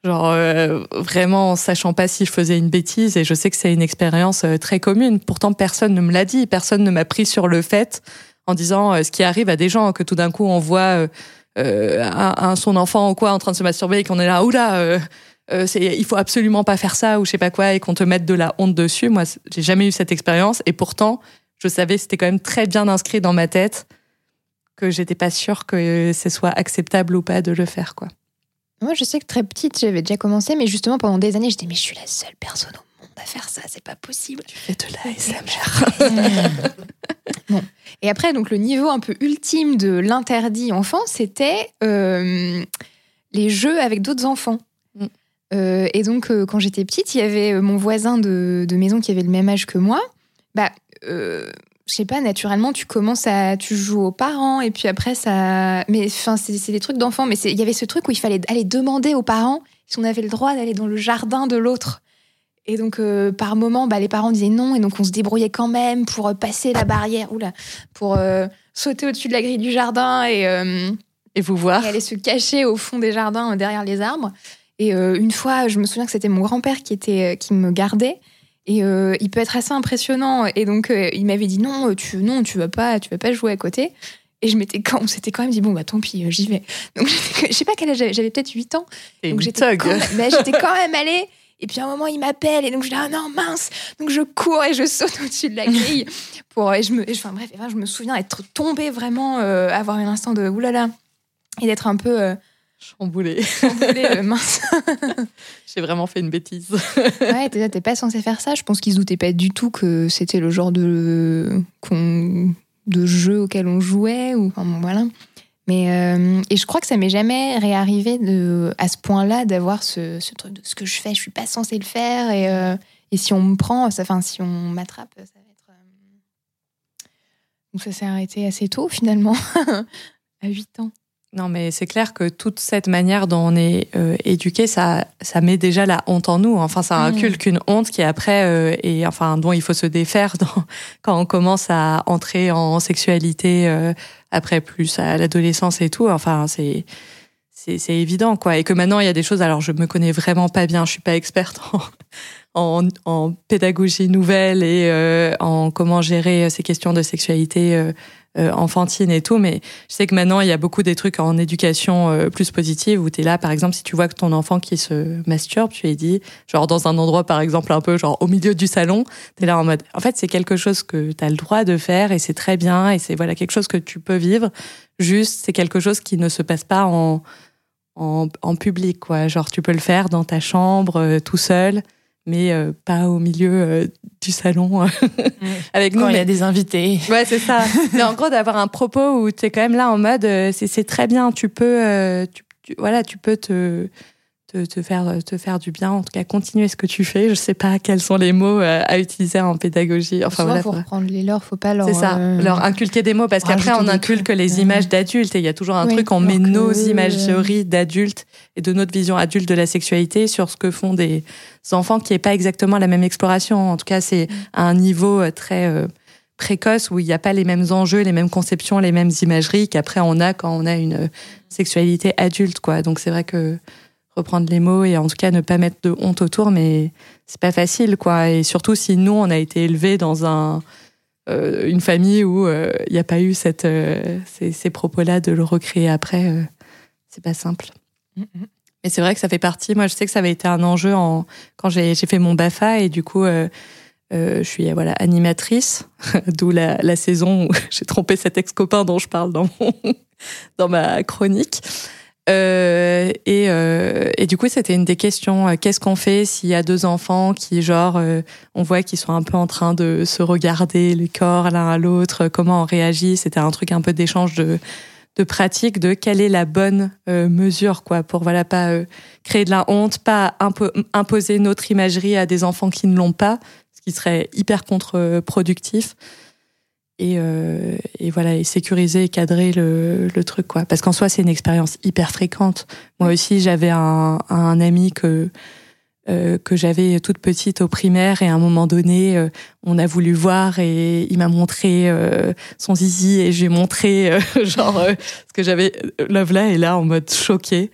genre euh, vraiment en sachant pas si je faisais une bêtise et je sais que c'est une expérience euh, très commune pourtant personne ne me l'a dit personne ne m'a pris sur le fait en disant euh, ce qui arrive à des gens que tout d'un coup on voit euh, euh, un, un- son enfant ou quoi en train de se masturber et qu'on est là oula il faut absolument pas faire ça ou je sais pas quoi et qu'on te mette de la honte dessus. Moi, j'ai jamais eu cette expérience et pourtant, je savais c'était quand même très bien inscrit dans ma tête que j'étais pas sûre que ce soit acceptable ou pas de le faire quoi. Moi, je sais que très petite, j'avais déjà commencé, mais justement, pendant des années, j'étais, mais je suis la seule personne au monde à faire ça, c'est pas possible. Tu fais de l'ASMR. [LAUGHS] Et après, donc, le niveau un peu ultime de l'interdit enfant, c'était euh, les jeux avec d'autres enfants. Mm. Euh, et donc, euh, quand j'étais petite, il y avait mon voisin de, de maison qui avait le même âge que moi. Bah, euh, je sais pas, naturellement, tu commences à. Tu joues aux parents, et puis après, ça. Mais enfin, c'est des trucs d'enfants, mais il y avait ce truc où il fallait aller demander aux parents si on avait le droit d'aller dans le jardin de l'autre. Et donc, euh, par moment, bah, les parents disaient non, et donc on se débrouillait quand même pour euh, passer la barrière, oula, pour euh, sauter au-dessus de la grille du jardin et, euh, Et vous voir. et aller se cacher au fond des jardins, derrière les arbres. Et une fois, je me souviens que c'était mon grand-père qui était, qui me gardait. Et euh, il peut être assez impressionnant. Et donc, euh, il m'avait dit non, tu, non, tu vas pas, tu vas pas jouer à côté. Et je m'étais quand, on s'était quand même dit bon bah tant pis, euh, j'y vais. Donc [LAUGHS] je sais pas quel âge j'avais, j'avais peut-être 8 ans. T'es Donc j'étais quand, même- mais j'étais quand même allée. Et puis à un moment, il m'appelle et donc je dis ah non mince. Donc je cours et je saute au-dessus de la grille pour et je me, et je- enfin bref, et ben, je me souviens être tombée vraiment, euh, avoir un instant de oulala et d'être un peu Chamboulé. chamboulée, euh, mince. [LAUGHS] J'ai vraiment fait une bêtise. Ouais, t'es pas censé faire ça. Je pense qu'ils se doutaient pas du tout que c'était le genre de jeu auquel on jouait ou enfin bon, voilà. Mais euh, et je crois que ça m'est jamais réarrivé de à ce point-là d'avoir ce, ce truc de ce que je fais, je suis pas censée le faire et euh, et si on me prend, ça, enfin si on m'attrape, ça va être. euh, Donc ça s'est arrêté assez tôt finalement, [LAUGHS] à 8 ans. Non, mais c'est clair que toute cette manière dont on est euh, éduqué, ça, ça met déjà la honte en nous. Enfin, ça Mhm. inculque une honte qui après, euh, et enfin, dont il faut se défaire [LAUGHS] dans- quand on commence à entrer en sexualité euh, après plus à l'adolescence et tout. Enfin, c'est c'est c'est évident quoi. Et que maintenant il y a des choses. Alors, je me connais vraiment pas bien. Je suis pas experte [LAUGHS] en en, en pédagogie nouvelle et euh, en comment gérer ces questions de sexualité. Euh, enfantine et tout, mais je sais que maintenant, il y a beaucoup des trucs en éducation euh, plus positive où tu es là, par exemple, si tu vois que ton enfant qui se masturbe, tu lui dis, genre dans un endroit, par exemple, un peu genre au milieu du salon, tu es là en mode, en fait, c'est quelque chose que tu as le droit de faire et c'est très bien et c'est voilà quelque chose que tu peux vivre. Juste, c'est quelque chose qui ne se passe pas en, en, en public, quoi. Genre, tu peux le faire dans ta chambre, euh, tout seul, mais euh, pas au milieu euh, du salon euh, [LAUGHS] avec nous. Quand il y mais- a des invités. Ouais, c'est ça. Mais en gros, d'avoir un propos où tu es quand même là en mode, c'est très bien, tu peux, tu, tu- voilà, tu peux te, te, te faire, te faire du bien. En tout cas, continuer ce que tu fais. Je sais pas quels sont les mots euh, à utiliser en pédagogie. Enfin, Souvent, voilà. faut reprendre les leurs, faut pas leur. C'est ça, euh, leur inculquer des mots parce qu'après on inculque les euh. images d'adultes et il y a toujours un truc, on met nos euh, imageries d'adultes et de notre vision adulte de la sexualité sur ce que font des enfants qui est pas exactement la même exploration. En tout cas, c'est à un niveau euh, très euh, précoce où il n'y a pas les mêmes enjeux, les mêmes conceptions, les mêmes imageries qu'après on a quand on a une euh, sexualité adulte, quoi. Donc c'est vrai que reprendre les mots et en tout cas ne pas mettre de honte autour, mais c'est pas facile, quoi. Et surtout si nous on a été élevés dans un euh, une famille où euh, il n'y a pas eu cette, euh, ces, ces propos-là de le recréer après, euh, c'est pas simple. Mais c'est vrai que ça fait partie. Moi, je sais que ça avait été un enjeu en, quand j'ai fait mon BAFA et du coup, euh, euh, je suis voilà animatrice, [LAUGHS] d'où la, la saison où [LAUGHS] j'ai trompé cet ex-copain dont je parle dans mon, [LAUGHS] dans ma chronique. Euh, et, euh, du coup, c'était une des questions. euh, Qu'est-ce qu'on fait s'il y a deux enfants qui, genre, euh, on voit qu'ils sont un peu en train de se regarder les corps l'un à l'autre, comment on réagit C'était un truc un peu d'échange de, pratique, de quelle est la bonne euh, mesure, quoi, pour voilà pas euh, créer de la honte, pas impo- imposer notre imagerie à des enfants qui ne l'ont pas, ce qui serait hyper contre-productif. Et, euh, et voilà, et sécuriser et cadrer le, le truc, quoi. Parce qu'en soi, c'est une expérience hyper fréquente. Moi aussi, j'avais un, un ami que euh, que j'avais toute petite au primaire et à un moment donné, euh, on a voulu voir et il m'a montré euh, son zizi et j'ai montré euh, [LAUGHS] genre ce que j'avais. Love là est là en mode choqué.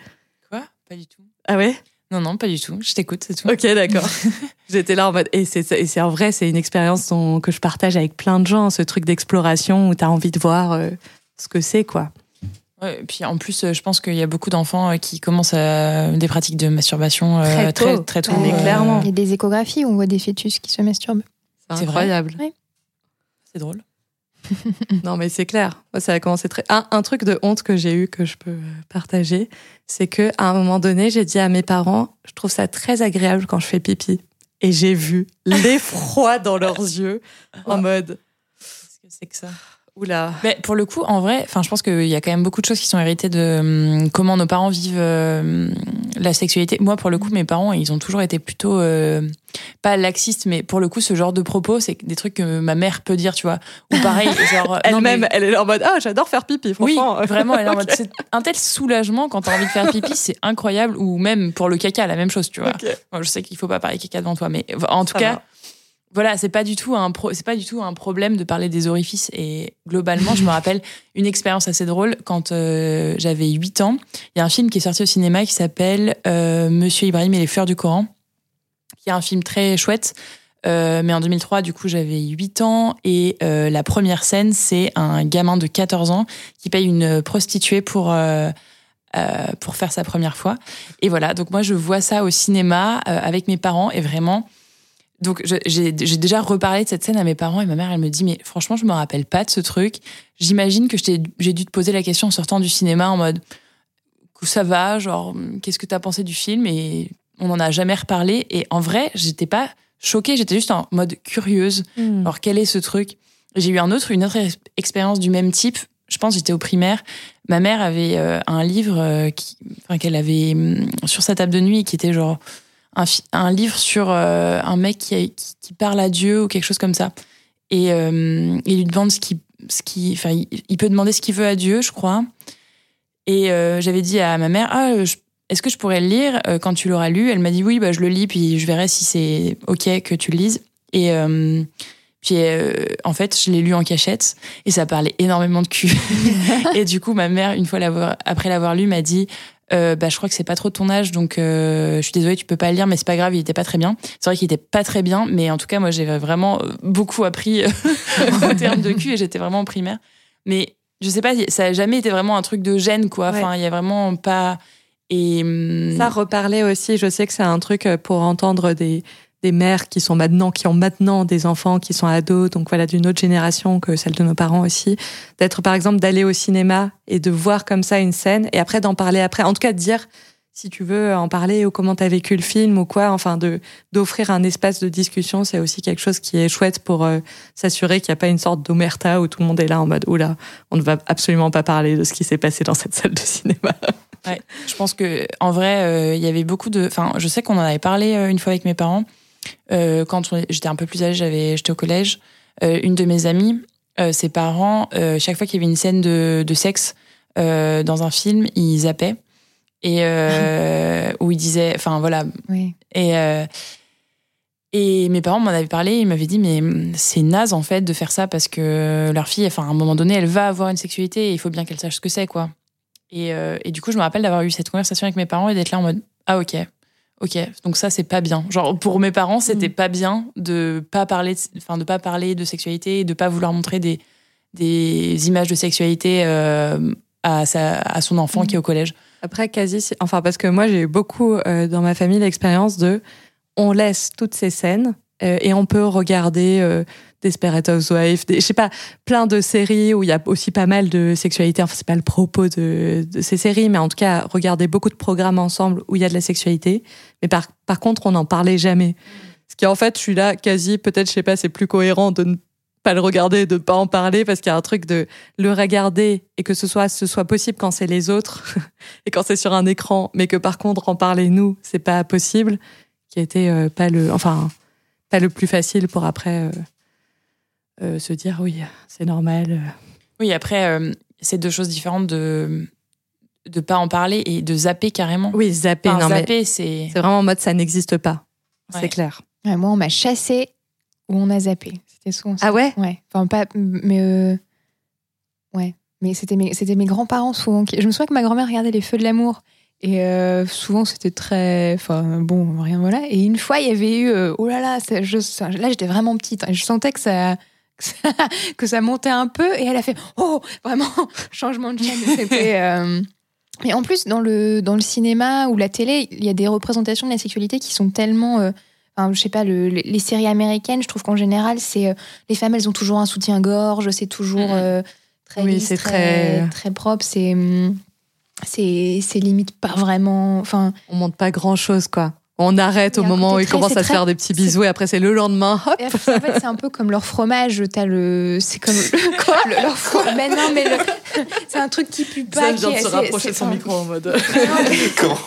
Quoi? Pas du tout. Ah ouais? Non, non, pas du tout. Je t'écoute, c'est tout. Ok, d'accord. [LAUGHS] J'étais là en mode et c'est et c'est en vrai, c'est une expérience dont- que je partage avec plein de gens, ce truc d'exploration où t'as envie de voir euh, ce que c'est quoi. Ouais, et puis en plus, euh, je pense qu'il y a beaucoup d'enfants euh, qui commencent à des pratiques de masturbation euh, Très très, tôt. très tôt. Mais euh, clairement. Il y a des échographies où on voit des fœtus qui se masturbent. C'est C'est vrai incroyable. C'est drôle. [LAUGHS] Non, mais c'est clair. Ça a commencé très. Un, un truc de honte que j'ai eu que je peux euh, partager, c'est que à un moment donné, j'ai dit à mes parents, je trouve ça très agréable quand je fais pipi. Et j'ai vu l'effroi dans leurs yeux, en mode, Qu'est-ce que c'est que ça? Oula. Mais pour le coup, en vrai, enfin, je pense qu'il y a quand même beaucoup de choses qui sont héritées de hum, comment nos parents vivent euh, la sexualité. Moi, pour le coup, mes parents, ils ont toujours été plutôt euh, pas laxistes, mais pour le coup, ce genre de propos, c'est des trucs que ma mère peut dire, tu vois. Ou pareil, [LAUGHS] genre mais- Elle-même, elle est en mode, ah, j'adore faire pipi, Oui, franchement. [LAUGHS] vraiment, elle est en mode, c'est un tel soulagement quand t'as envie de faire pipi, [LAUGHS] c'est incroyable. Ou même pour le caca, la même chose, tu vois. Ok. Moi, je sais qu'il faut pas parler caca devant toi, mais en tout Ça cas, va. Voilà, c'est pas du tout un pro- c'est pas du tout un problème de parler des orifices. Et globalement, je me rappelle une expérience assez drôle quand euh, j'avais 8 ans. Il y a un film qui est sorti au cinéma qui s'appelle euh, Monsieur Ibrahim et les fleurs du Coran, qui est un film très chouette. Euh, mais en 2003, du coup, j'avais 8 ans et euh, la première scène, c'est un gamin de 14 ans qui paye une prostituée pour euh, euh, pour faire sa première fois. Et voilà, donc moi je vois ça au cinéma avec mes parents et vraiment. Donc j'ai déjà reparlé de cette scène à mes parents et ma mère elle me dit mais franchement je me rappelle pas de ce truc. J'imagine que j'ai dû te poser la question en sortant du cinéma en mode ça va, genre qu'est-ce que t'as pensé du film? Et on n'en a jamais reparlé et en vrai j'étais pas choquée, j'étais juste en mode curieuse. Hmm. Alors quel est ce truc? J'ai eu un autre, une autre ex- expérience du même type. Je pense j'étais au primaire. Ma mère avait euh, un livre euh, qui, enfin, qu'elle avait hum, sur sa table de nuit qui était genre un, livre sur euh, un mec qui, a- qui, parle à Dieu ou quelque chose comme ça. Et euh, il lui demande ce qui, ce qui, enfin, il, peut demander ce qu'il veut à Dieu, je crois. Et euh, j'avais dit à ma mère, ah, est-ce que je pourrais le lire euh, quand tu l'auras lu? Elle m'a dit oui, bah, je le lis, puis je verrai si c'est ok que tu le lises. Et puis en fait, je l'ai lu en cachette et ça parlait énormément de cul. [LAUGHS] et du coup, ma mère, une fois après l'avoir lu, m'a dit. Euh, bah, je crois que c'est pas trop ton âge, donc euh, je suis désolée, tu peux pas le lire, mais c'est pas grave, il était pas très bien. C'est vrai qu'il était pas très bien, mais en tout cas, moi, j'ai vraiment euh, beaucoup appris [LAUGHS] en termes de cul et j'étais vraiment en primaire. Mais je sais pas, ça a jamais été vraiment un truc de gêne, quoi. Ouais. Enfin, il y a vraiment pas. Et hum, Ça, reparler aussi, je sais que c'est un truc pour entendre des, des mères qui sont maintenant, qui ont maintenant des enfants, qui sont ados, donc voilà, d'une autre génération que celle de nos parents aussi. D'être, par exemple, d'aller au cinéma et de voir comme ça une scène et après d'en parler après. En tout cas, de dire, si tu veux en parler ou comment t'as vécu le film ou quoi, enfin, de, d'offrir un espace de discussion, c'est aussi quelque chose qui est chouette pour euh, s'assurer qu'il n'y a pas une sorte d'omerta où tout le monde est là en mode, oula, on ne va absolument pas parler de ce qui s'est passé dans cette salle de cinéma. Ouais, je pense que en vrai, euh, il y avait beaucoup de. Enfin, je sais qu'on en avait parlé euh, une fois avec mes parents euh, quand j'étais un peu plus âgée, j'avais, j'étais au collège. Euh, une de mes amies, euh, ses parents, chaque fois qu'il y avait une scène de, de sexe dans un film, ils zappaient et où ils disaient, enfin voilà, Oui. et et mes parents m'en avaient parlé, ils m'avaient dit mais c'est naze en fait de faire ça parce que leur fille, enfin à un moment donné, elle va avoir une sexualité et il faut bien qu'elle sache ce que c'est quoi. Et, euh, et du coup, je me rappelle d'avoir eu cette conversation avec mes parents et d'être là en mode ah ok, ok, donc ça c'est pas bien. Genre pour mes parents, c'était Mm. pas bien de pas parler, de, enfin de pas parler de sexualité et de pas vouloir montrer des des images de sexualité euh, à sa à son enfant Mm. qui est au collège. Après, quasi, enfin, parce que moi, j'ai eu beaucoup euh, dans ma famille l'expérience de on laisse toutes ces scènes euh, et on peut regarder euh, Desperate Housewives, des, je sais pas, plein de séries où il y a aussi pas mal de sexualité. Enfin, c'est pas le propos de, ces séries, mais en tout cas, regarder beaucoup de programmes ensemble où il y a de la sexualité. Mais par, par contre, on n'en parlait jamais. Ce qui, en fait, je suis là quasi, peut-être, je sais pas, c'est plus cohérent de ne pas le regarder de ne pas en parler parce qu'il y a un truc de le regarder et que ce soit, ce soit possible quand c'est les autres [LAUGHS] et quand c'est sur un écran, mais que par contre en parler nous, c'est pas possible, qui été euh, pas le, enfin, pas le plus facile pour après euh, euh, se dire oui, c'est normal. euh. Oui, après euh, c'est deux choses différentes de de pas en parler et de zapper carrément. Oui, zapper, Enfin, non zapper, c'est c'est vraiment en mode ça n'existe pas, Ouais. c'est clair. Ouais, moi, on m'a chassé ou on a zappé. C'était souvent ça. Ah ouais? Ouais. Enfin, pas. Mais. euh, Ouais. Mais c'était mes, c'était mes grands-parents souvent. Qui... Je me souviens que ma grand-mère regardait Les Feux de l'amour. Et euh, souvent, c'était très. Enfin, bon, rien, voilà. Et une fois, il y avait eu. euh, oh là là, ça- je... ça- là, j'étais vraiment petite. hein, et je sentais que ça. que ça, [LAUGHS] que ça montait un peu et elle a fait oh vraiment [LAUGHS] changement de chaîne. C'était euh, Mais en plus dans le dans le cinéma ou la télé, il y a des représentations de la sexualité qui sont tellement euh, Enfin, je sais pas, le- le- les séries américaines, je trouve qu'en général, c'est les femmes, elles ont toujours un soutien-gorge, c'est toujours euh, très Oui, lisse, c'est très, très- très propre, c'est hum, c'est c'est limite pas vraiment. Enfin, On monte pas grand chose, quoi. On arrête au moment où ils commencent à se faire des petits bisous et après c'est le lendemain, hop. Et après, en fait, c'est un peu comme leur fromage. T'as le, c'est comme [LAUGHS] le, quoi le- leur fromage. Mais non, mais le- [LAUGHS] c'est un truc qui pue pas. qui est- c'est- c'est- enfin, en mode. [LAUGHS] non, mais- Comment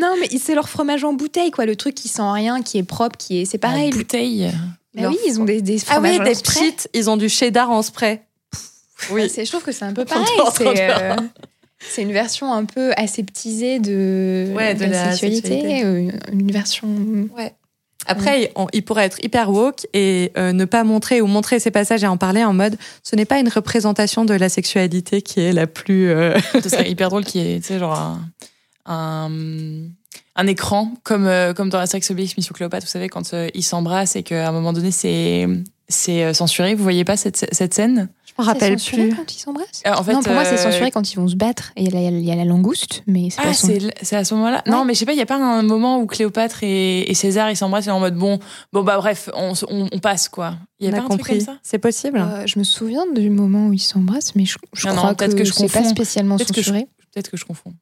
Non, mais c'est leur fromage en bouteille, quoi. Le truc qui sent rien, qui est propre, qui est, c'est pareil. La bouteille. Bah oui, ils ont des, des Ah fromages oui, en des spray. petites, ils ont du cheddar en spray. Oui. Je trouve que c'est un peu pareil. Est de C'est une version un peu aseptisée de, Ouais, de la sexualité. sexualité. euh, Une version. Après, on- il pourrait être hyper woke et euh, ne pas montrer ou montrer ces passages et en parler en mode ce n'est pas une représentation de la sexualité qui est la plus. euh, [LAUGHS] Ce serait hyper drôle qu'il y ait, tu sais, genre un, un, un écran comme, euh, comme dans la Sex Obélix Mission Cléopâtre, vous savez, quand euh, ils s'embrassent et qu'à un moment donné, c'est c'est censuré. Vous voyez pas cette, cette scène? Je me rappelle plus. quand ils s'embrassent. Euh, En fait, non, pour moi, c'est euh, censuré quand ils vont se battre. Et il y a la, il y a la langouste, mais c'est Ah, pas son- c'est à ce moment-là Non, mais je sais pas, il y a pas un moment où Cléopâtre et, et César ils s'embrassent et en mode bon, bon bah bref, on, s- on, on passe quoi. Il y a On pas a un truc compris. comme ça? C'est possible. Euh, je me souviens du moment où ils s'embrassent, mais je, je Non, non, crois peut-être que, que je c'est pas confonds. spécialement Peut-être que je- censuré. Peut-être que je confonds.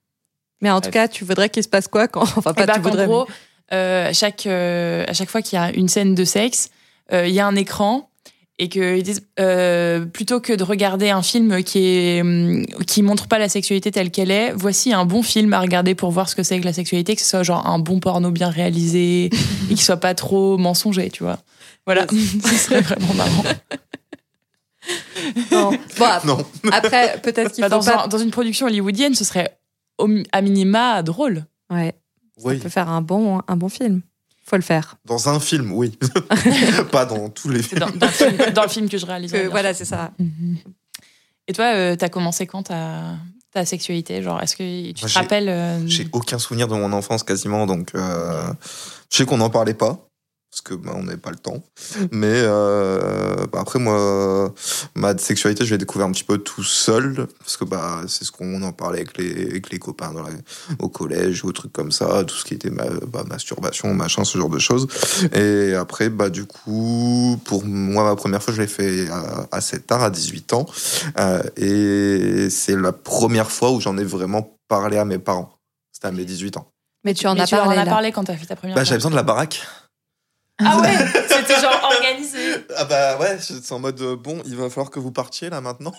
Mais en tout cas, tu voudrais qu'il se passe quoi quand [LAUGHS] Enfin, pas ben, tu voudrais. gros, euh, à chaque euh, à chaque fois qu'il y a une scène de sexe, euh, il y a un écran et que ils disent, euh, plutôt que de regarder un film qui est hum, qui montre pas la sexualité telle qu'elle est, voici un bon film à regarder pour voir ce que c'est que la sexualité, que ce soit genre un bon porno bien réalisé [LAUGHS] et qui soit pas trop mensonger, tu vois. Voilà, [LAUGHS] ce serait vraiment marrant. Non. Bon, Non. [LAUGHS] après, peut-être qu'il Bah, faut dans, pas. un- dans une production hollywoodienne, ce serait au à minima drôle. Ouais, Oui. ça peut faire un bon, un bon film. Faut le faire. Dans un film, oui. [LAUGHS] pas dans tous les films. dans, dans le film, dans le film que je réalise. Que- voilà, c'est ça. Et toi, euh, t'as commencé quand ta, ta sexualité Genre, est-ce que tu te j'ai- rappelles euh, J'ai aucun souvenir de mon enfance quasiment, donc euh, je sais qu'on n'en parlait pas parce que bah, on n'avait pas le temps. Mais euh, bah, après moi, ma sexualité, je l'ai découvert un petit peu tout seul parce que bah c'est ce qu'on en parlait avec les, avec les copains dans la- au collège ou trucs comme ça, tout ce qui était ma, bah, masturbation, machin, ce genre de choses. Et après bah du coup, pour moi ma première fois, je l'ai fait assez tard, à 18 ans, Euh, et c'est la première fois où j'en ai vraiment parlé à mes parents. C'était à mes 18 ans. Mais tu en mais as tu parlé. en as là. parlé quand t'as fait ta première Bah, fois j'avais besoin de la baraque. Ah ouais C'était genre organisé Ah bah ouais, c'est en mode euh, bon, il va falloir que vous partiez là maintenant.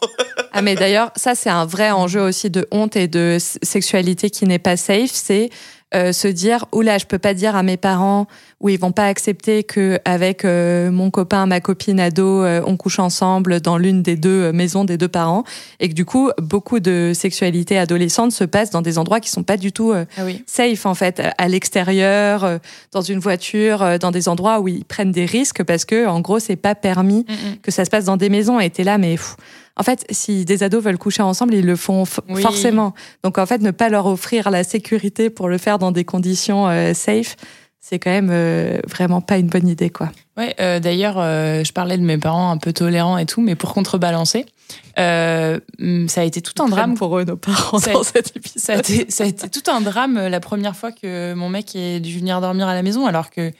Ah mais d'ailleurs, ça c'est un vrai enjeu aussi de honte et de sexualité qui n'est pas safe, c'est euh, se dire oula, je peux pas dire à mes parents ou ils vont pas accepter que avec euh, mon copain, ma copine ado, euh, on couche ensemble dans l'une des deux euh, maisons des deux parents et que du coup, beaucoup de sexualité adolescente se passe dans des endroits qui sont pas du tout euh, Ah oui. safe en fait à l'extérieur euh, dans une voiture euh, dans des endroits où ils prennent des risques parce que en gros c'est pas permis Mm, mm. que ça se passe dans des maisons et t'es là mais pff, en fait si des ados veulent coucher ensemble ils le font Oui. forcément donc en fait ne pas leur offrir la sécurité pour le faire dans des conditions euh, safe c'est quand même euh, vraiment pas une bonne idée quoi Ouais, euh, d'ailleurs, je parlais de mes parents un peu tolérants et tout, mais pour contrebalancer, euh, hum, ça a été tout un drame. pour eux nos parents Ça- dans cet épisode Ça a, été, ça a été tout un drame la première fois que mon mec est dû venir dormir à la maison, alors que,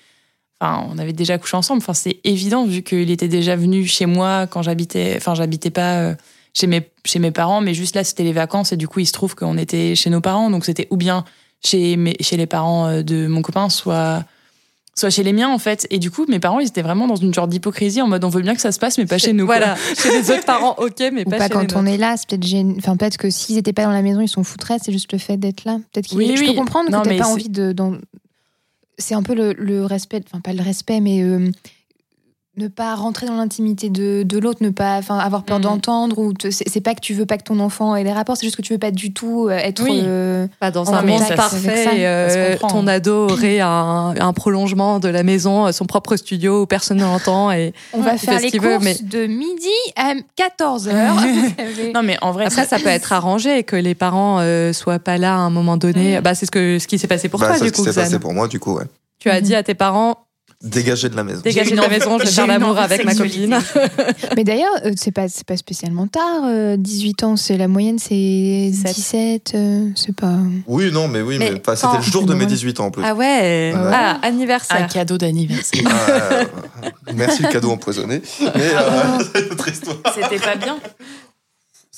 enfin, on avait déjà couché ensemble. Enfin, c'est évident vu qu'il était déjà venu chez moi quand j'habitais, enfin, j'habitais pas chez mes chez mes parents, mais juste là c'était les vacances et du coup il se trouve qu'on était chez nos parents, donc c'était ou bien chez mes, chez les parents euh, de mon copain, soit soit chez les miens en fait. Et du coup mes parents ils étaient vraiment dans une genre d'hypocrisie en mode on veut bien que ça se passe mais pas chez nous. voilà chez les autres parents ok mais Ou pas, pas, chez quand les on est là, c'est peut-être gêne- enfin peut-être que s'ils étaient pas dans la maison, ils sont foutraient, c'est juste le fait d'être là. Peut-être qu'ils Oui, je oui. peux comprendre Non, que t'as pas envie de dans- c'est un peu le, le respect, enfin pas le respect mais euh, ne pas rentrer dans l'intimité de, de l'autre, ne pas enfin avoir peur Mhm. d'entendre ou te- c'est c'est pas que tu veux pas que ton enfant ait des rapports, c'est juste que tu veux pas du tout euh, être Oui. euh, Pas dans un monde parfait, ça, et, euh, ton ado aurait un, un prolongement de la maison, son propre studio où personne ne l'entend. Et on va fait faire ce les qu'il courses veut, mais- de midi à 14h. [LAUGHS] [LAUGHS] Non mais en vrai après, ça peut être arrangé que les parents euh, soient pas là à un moment donné. Mm. Bah, c'est ce que ce qui s'est passé pour bah, toi c'est du ce qui coup, s'est passé pour moi du coup, ouais. Tu as Mhm. dit à tes parents, Dégager de la maison. Dégager de la maison, je vais J'ai faire l'amour avec ma copine. [LAUGHS] Mais d'ailleurs, euh, c'est pas, c'est pas spécialement tard. euh, 18 ans, c'est la moyenne, c'est 17. 17. euh, c'est pas. Oui, non, mais oui, mais, c'était le jour de mes Ouais. 18 ans en plus. Ah ouais. Ouais. Ah, Un anniversaire. cadeau d'anniversaire. Euh, merci le cadeau empoisonné. [LAUGHS] Mais euh, [LAUGHS] c'est autre histoire. C'était pas bien.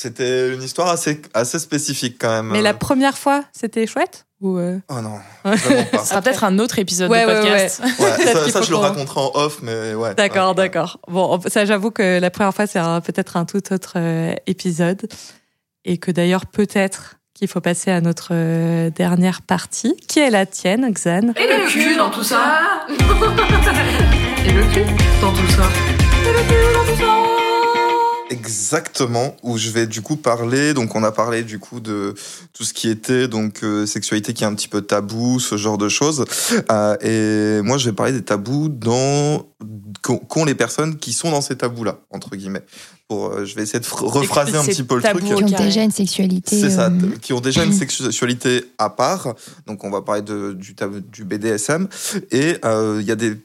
C'était une histoire assez, assez spécifique quand même. Mais la première fois, c'était chouette ou euh, Oh non, vraiment pas. Ce sera peut-être un autre épisode Ouais, de ouais, podcast. Ouais, [LAUGHS] ça, ça, je le raconterai en off, mais ouais. D'accord, Ouais. d'accord. Bon, ça, j'avoue que la première fois, c'est peut-être un tout autre euh, épisode. Et que d'ailleurs, peut-être qu'il faut passer à notre euh, dernière partie, qui est la tienne, Xan. Et le cul dans tout ça [LAUGHS] Et le cul dans tout ça Exactement, où je vais du coup parler. Donc, on a parlé du coup de tout ce qui était donc euh, sexualité qui est un petit peu tabou, ce genre de choses. Euh, et moi, je vais parler des tabous dans qu'ont les personnes qui sont dans ces tabous-là, entre guillemets. Pour, euh, je vais essayer de rephraser un petit peu le truc. tabous Qui ont déjà une sexualité. C'est ça, euh, qui ont déjà une [CLEARS THROAT] sexualité à part. Donc, on va parler de, du, du BDSM. Et euh, il y a des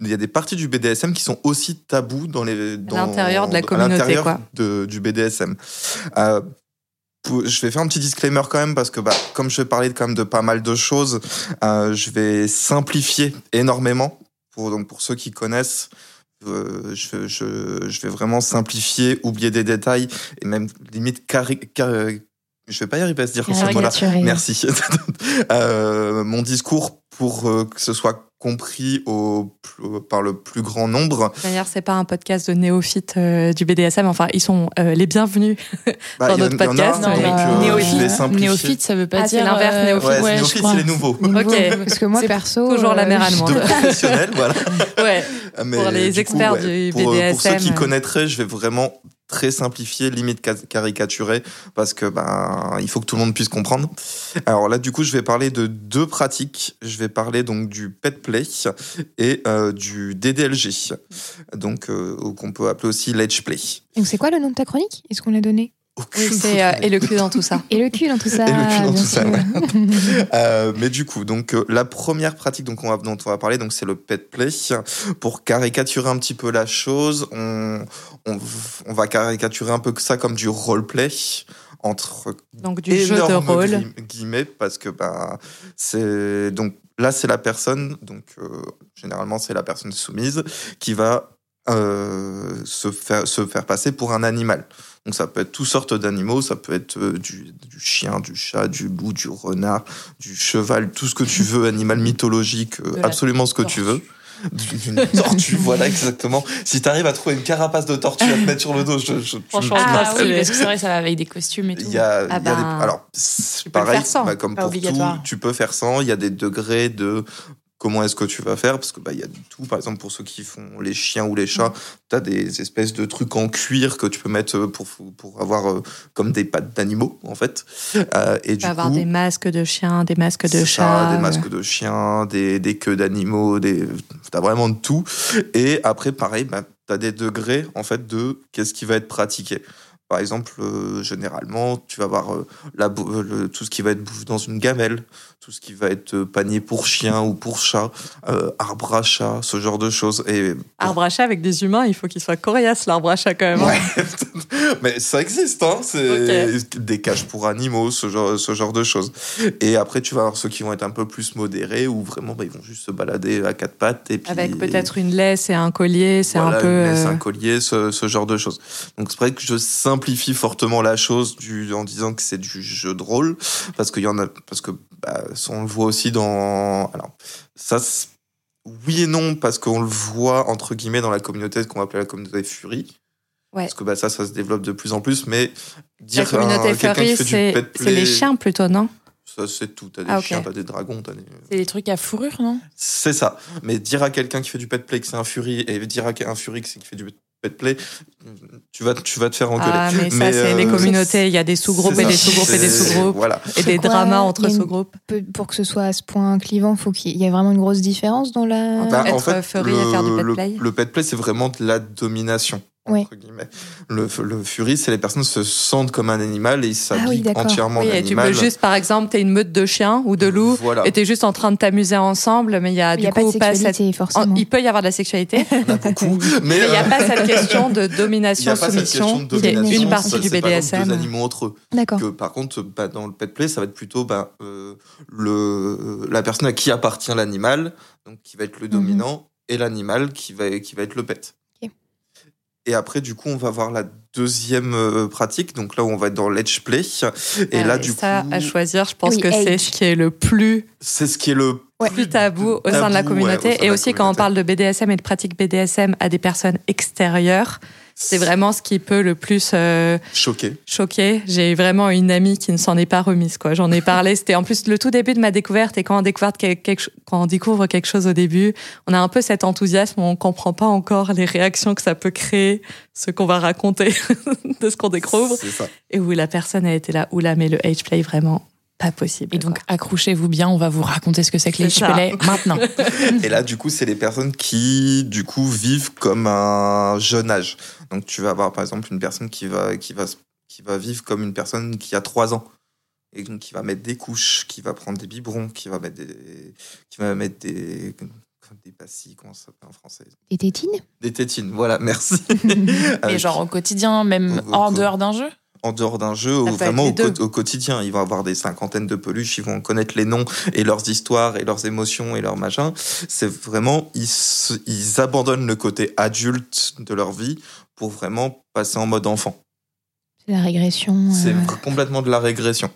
il y a des parties du BDSM qui sont aussi tabous dans les dans, l'intérieur de la communauté, quoi. de- du BDSM. Euh, je vais faire un petit disclaimer quand même parce que bah, comme je vais parler quand même de pas mal de choses, euh, je vais simplifier énormément pour donc pour ceux qui connaissent. euh, je, je, je vais vraiment simplifier, oublier des détails et même limite carré, carré- je vais pas y arriver à se dire ce mot-là. Merci. [LAUGHS] Euh, mon discours pour que ce soit compris au, plus- par le plus grand nombre. D'ailleurs, c'est pas un podcast de néophytes euh, du BDSM. Enfin, ils sont euh, les bienvenus. [LAUGHS] Bah, Dans notre en a, podcast, donc, euh, néophyte. Néophyte, ça veut pas Ah, c'est dire. l'inverse, néophyte. Ouais, ouais, néophyte, c'est les nouveaux. Les nouveaux, Ok. Parce que moi, C'est perso. toujours la mère euh, allemande. De professionnels, voilà. [LAUGHS] Ouais. Mais Pour les du coup, experts ouais, du pour, euh, Pour ceux BDSM, qui euh. connaîtraient, je vais vraiment très simplifier, limite ca- caricaturer, parce que ben il faut que tout le monde puisse comprendre. Alors là, du coup, je vais parler de deux pratiques. Je vais parler donc du pet play et euh, du DDLG, donc euh, qu'on peut appeler aussi ledge play. Donc, c'est quoi le nom de ta chronique? Est-ce qu'on l'a donné? Aucune Oui, c'est euh, et le cul dans tout ça. Et le cul dans tout [LAUGHS] ça. Et le cul dans tout ça, ouais. [LAUGHS] Euh, mais du coup, donc euh, la première pratique donc on va, dont on va parler, donc c'est le pet play. Pour caricaturer un petit peu la chose, on, on, on va caricaturer un peu que ça comme du roleplay entre Donc du jeu de rôle. gui- guillemets parce que bah c'est donc là c'est la personne donc euh, généralement c'est la personne soumise qui va euh, se faire se faire passer pour un animal. Donc ça peut être toutes sortes d'animaux, ça peut être euh, du, du chien, du chat, du loup, du renard, du cheval, tout ce que tu veux, animal mythologique, euh, De absolument ce que tu veux. D'une tortue, [LAUGHS] voilà exactement. Si t'arrives à trouver une carapace de tortue à te mettre sur le dos, je, je, tu- Franchement, tu Ah, oui, parce que c'est vrai, ça va avec des costumes et tout. il y a, Ah il y a des, ben, alors tu pareil, bah, comme pour tout, tu peux faire sans. Il y a des degrés de comment est-ce que tu vas faire? Parce que bah il y a tout. Par exemple pour ceux qui font les chiens ou les chats, tu as des espèces de trucs en cuir que tu peux mettre euh, pour pour avoir euh, comme des pattes d'animaux en fait. Euh, et Tu du peux avoir coup, des masques de chiens, des masques de chats. des masques de chiens, des, des queues d'animaux, des... t'as vraiment de tout. Et après, pareil, bah, t'as des degrés en fait de qu'est-ce qui va être pratiqué. Par exemple, euh, généralement, tu vas avoir euh, la, bou- le- tout ce qui va être bouffe dans une gamelle, tout ce qui va être euh, panier pour chien ou pour chat, arbre à chat, ce genre de choses. Et Arbre à chat avec des humains, il faut qu'il soit coriace l'arbre à chat quand même. hein. Ouais. [LAUGHS] Mais ça existe, hein. C'est des cages pour animaux, ce genre, ce genre de choses. Et après, tu vas avoir ceux qui vont être un peu plus modérés, où vraiment, bah, ils vont juste se balader à quatre pattes. Et puis, Avec peut-être une laisse et un collier, c'est voilà, un peu. une laisse, un collier, ce, ce genre de choses. Donc c'est vrai que je simplifie fortement la chose du, en disant que c'est du jeu de rôle, parce qu'il y en a, parce que bah, on le voit aussi dans. Alors ça, c'est- oui et non, parce qu'on le voit entre guillemets dans la communauté qu'on va appeler la communauté Fury. Ouais. Parce que bah, ça, ça se développe de plus en plus, mais La dire communauté un- quelqu'un qui furry, fait du c'est les play, chiens plutôt, non? Ça, c'est tout. T'as des Ah, chiens, t'as des dragons, t'as des. C'est des trucs à fourrure, non? C'est ça. Mais dire à quelqu'un qui fait du pet play que c'est un fury et dire à un fury que c'est qui fait du pet play, tu vas, tu vas te faire engueuler. Ah, mais ça, c'est les euh, communautés. Il y a des sous-groupes et des sous-groupes et des sous-groupes. Voilà. Et des dramas entre une- sous-groupes. Pour que ce soit à ce point clivant, faut qu'il y ait vraiment une grosse différence dans la. Bah, Bah, Être furry et faire du pet le, play. le pet play, c'est vraiment de la domination. Guillemets. Le, le furie, c'est les personnes se sentent comme un animal et ils Ah oui, s'habillent entièrement Oui, en et tu peux juste, par exemple, t'es une meute de chiens ou de loups Voilà. et t'es juste en train de t'amuser ensemble, mais il y a du a pas coup pas cette. sexualité. Il peut y avoir de la sexualité, Il y en a beaucoup. [LAUGHS] Mais mais il n'y a euh, pas cette question de il y a domination-soumission, pas cette question de qui [LAUGHS] est domination, une partie ça, du BDSM. deux animaux entre eux. D'accord. Que, par contre, bah, dans le pet play, ça va être plutôt bah, euh, le, la personne à qui appartient l'animal, donc qui va être le Mhm. dominant, et l'animal qui va, qui va être le pet. Et après, du coup, on va voir la deuxième euh, pratique, donc là où on va être dans l'edge play. Et là, Euh, du ça, coup, à choisir, je pense Oui, que c'est ce qui est le plus, c'est ce qui est le Ouais. plus tabou au sein de la ouais, communauté. de et la aussi, quand on parle de BDSM et de pratique BDSM à des personnes extérieures, c'est vraiment ce qui peut le plus euh, choqué. choquer. J'ai vraiment une amie qui ne s'en est pas remise. quoi. J'en ai parlé. [LAUGHS] C'était en plus le tout début de ma découverte. Et quand on, découvre quelque, quand on découvre quelque chose au début, on a un peu cet enthousiasme. On comprend pas encore les réactions que ça peut créer, ce qu'on va raconter [LAUGHS] de ce qu'on découvre. C'est ça. Et où la personne a été là. Oula, mais le age play, vraiment pas possible. Et donc, accrochez-vous bien, on va vous raconter ce que c'est que les chipelets maintenant. [LAUGHS] Et là, du coup, c'est les personnes qui, du coup, vivent comme un jeune âge. Donc, tu vas avoir, par exemple, une personne qui va, qui va, qui va vivre comme une personne qui a 3 ans. Et donc, qui va mettre des couches, qui va prendre des biberons, qui va mettre des, qui va mettre des, des pastilles, comment ça s'appelle en français? Et tétines? Des tétines, voilà, merci. [LAUGHS] Et Avec- genre au quotidien, même Au- au- hors dehors d'un jeu? En dehors d'un jeu, ou vraiment au, co- deux. au quotidien. Ils vont avoir des cinquantaines de peluches, ils vont connaître les noms et leurs histoires et leurs émotions et leurs machins. C'est vraiment, ils abandonnent le côté adulte de leur vie pour vraiment passer en mode enfant. C'est la régression. C'est euh, complètement de la régression.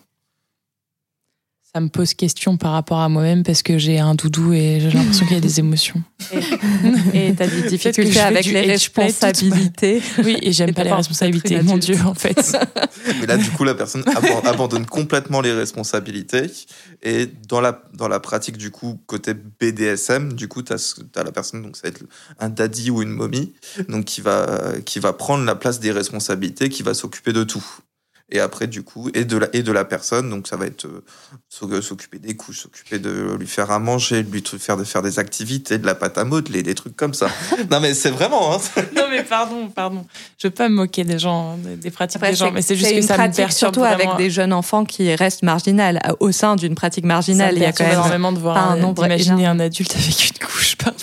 Ça me pose question par rapport à moi-même parce que j'ai un doudou et j'ai l'impression qu'il y a des émotions. Et t'as des difficultés fais avec les responsabilités. Oui, et j'aime pas les responsabilités, mon. Dieu, en fait. Mais là, du coup, la personne aban- abandonne complètement les responsabilités. Et dans la, dans la pratique, du coup, côté BDSM, du coup, tu as, la personne, donc ça va être un daddy ou une momie, donc qui va, qui va prendre la place des responsabilités, qui va s'occuper de tout. Et après, du coup, et de la, et de la personne, donc ça va être euh, s'o- s'occuper des couches, s'occuper de lui faire à manger, de lui faire, de faire des activités, de la pâte à modeler, des trucs comme ça. [LAUGHS] non, mais c'est vraiment, hein, non, mais pardon, pardon. Je veux pas me moquer des gens, des- pratiques Après, des gens, mais c'est juste que une ça me pratique perturbe surtout avec des jeunes enfants qui restent marginales au sein d'une pratique marginale. me Il y a quand même énormément de voir pas un un, nombre d'imaginer énorme. un adulte avec une couche, pardon,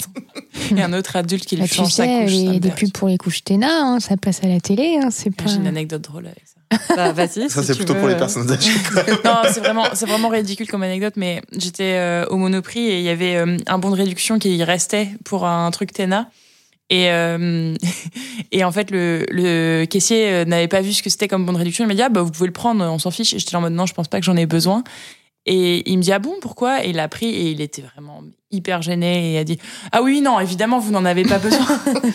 et un autre adulte qui lui bah, tu change sa couche. les, me des pubs pour les couches Téna, hein, ça passe à la télé. Hein, c'est pas... J'ai une anecdote drôle avec ça. Bah, vas-y. ça si c'est plutôt veux. pour les personnes âgées. [LAUGHS] non, c'est vraiment, c'est vraiment ridicule comme anecdote, mais j'étais euh, au Monoprix et il y avait euh, un bon de réduction qui restait pour un truc Tena. Et, euh, [LAUGHS] et en fait, le, le caissier n'avait pas vu ce que c'était comme bon de réduction. Il m'a dit, ah, bah, vous pouvez le prendre, on s'en fiche. Et j'étais en mode, non, je pense pas que j'en ai besoin. Et il me dit, ah bon, pourquoi? Et il l'a pris et il était vraiment hyper gêné et a dit, ah oui, non, évidemment, vous n'en avez pas besoin.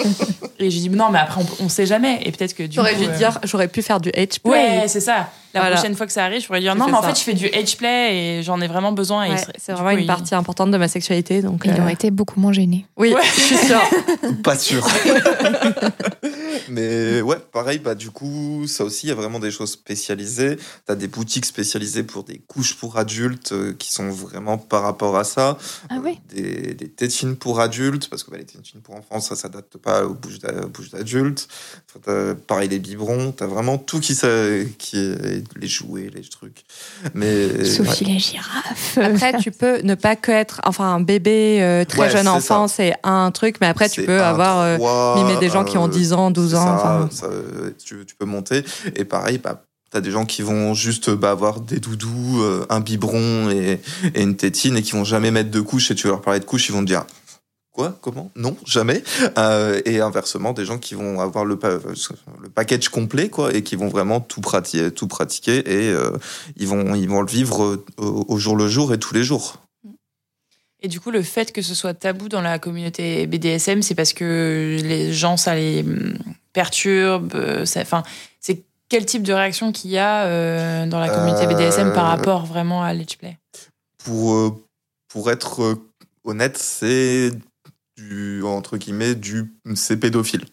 [LAUGHS] et j'ai dit, non, mais après, on, on sait jamais. Et peut-être que du J'aurais coup, dû euh, dire, j'aurais pu faire du H play. Ouais, c'est ça. La Voilà. prochaine fois que ça arrive, je pourrais dire non, mais en ça. fait, je fais du H play et j'en ai vraiment besoin. Ouais, c'est vraiment coup, une il- partie importante de ma sexualité. Donc, Il euh, aurait été beaucoup moins gêné. oui, Ouais. je suis sûre. [LAUGHS] Pas sûr. [LAUGHS] Mais ouais, pareil, bah du coup, ça aussi, il y a vraiment des choses spécialisées. T'as des boutiques spécialisées pour des couches pour adultes euh, qui sont vraiment par rapport à ça. Ah ouais Des, des tétines pour adultes, parce que bah, les tétines pour enfants, ça s'adapte pas aux bouches d'adultes. Enfin, pareil, les biberons, t'as vraiment tout qui, s'a- qui est les jouets, les trucs. Mais Sophie la girafe. Après, tu peux ne pas que être, enfin, un bébé euh, très Ouais, jeune c'est enfant, c'est un truc, mais après, tu peux un avoir euh, mimé des gens qui ont euh, 10 ans, 12 C'est ans. ça, enfin. ça, tu, tu peux monter. Et pareil, bah, t'as des gens qui vont juste bah, avoir des doudous, euh, un biberon et, une tétine et qui vont jamais mettre de couche. Et tu vas leur parler de couche, ils vont te dire quoi, comment, non, jamais. Euh, et inversement, des gens qui vont avoir le, pa- le package complet quoi et qui vont vraiment tout pratiquer, tout pratiquer et euh, ils vont ils vont le vivre au, au jour le jour et tous les jours. Et du coup, le fait que ce soit tabou dans la communauté BDSM, c'est parce que les gens, ça les hum, perturbe. Enfin, quel type de réaction qu'il y a euh, dans la communauté Euh, BDSM par rapport vraiment à l'edge play? Pour, euh, pour être honnête, c'est du, entre guillemets, du, c'est pédophile.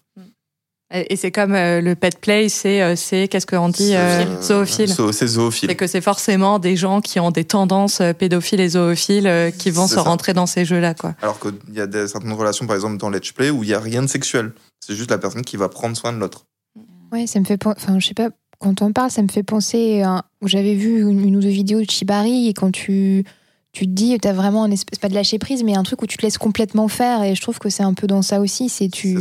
Et c'est comme euh, le pet play, c'est euh, c'est qu'est-ce qu'on dit euh, zoophile. Zo- C'est zoophile. C'est que c'est forcément des gens qui ont des tendances pédophiles et zoophiles qui vont se ça. rentrer dans ces jeux-là, quoi. Alors qu'il y a des, certaines relations, par exemple dans Let's Play, où il n'y a rien de sexuel. C'est juste la personne qui va prendre soin de l'autre. Ouais, ça me fait. pen- Enfin, je sais pas. Quand on parle, ça me fait penser. à- J'avais vu une, une ou deux vidéos de Shibari et quand tu tu te dis, t'as vraiment un espèce pas de lâcher prise, mais un truc où tu te laisses complètement faire. Et je trouve que c'est un peu dans ça aussi. C'est tu.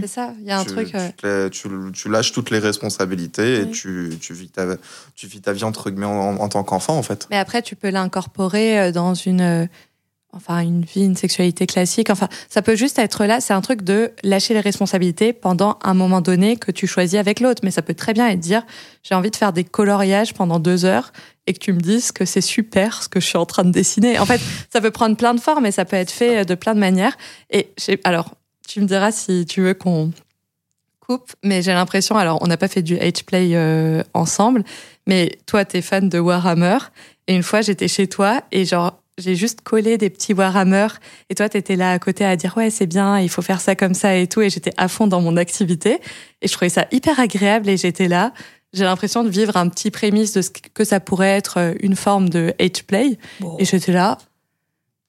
C'est ça. Il y a un tu, truc. tu tu, tu lâches toutes les responsabilités et Oui. tu, tu, vis ta, tu vis ta vie entre guillemets en, en tant qu'enfant en fait. Mais après, tu peux l'incorporer euh, dans une, euh, enfin, une vie, une sexualité classique. Enfin, ça peut juste être là. C'est un truc de lâcher les responsabilités pendant un moment donné que tu choisis avec l'autre. Mais ça peut très bien être dire, j'ai envie de faire des coloriages pendant deux heures et que tu me dises que c'est super ce que je suis en train de dessiner. En fait, ça peut prendre plein de formes et ça peut être fait euh, de plein de manières. Et alors, tu me diras si tu veux qu'on coupe, mais j'ai l'impression, alors on n'a pas fait du H-Play euh, ensemble, mais toi, t'es fan de Warhammer. Et une fois, j'étais chez toi et genre, j'ai juste collé des petits Warhammer. Et toi, t'étais là à côté à dire, ouais, c'est bien, il faut faire ça comme ça et tout. Et j'étais à fond dans mon activité. Et je trouvais ça hyper agréable et j'étais là. J'ai l'impression de vivre un petit prémisse de ce que ça pourrait être euh, une forme de H-Play. Et j'étais là.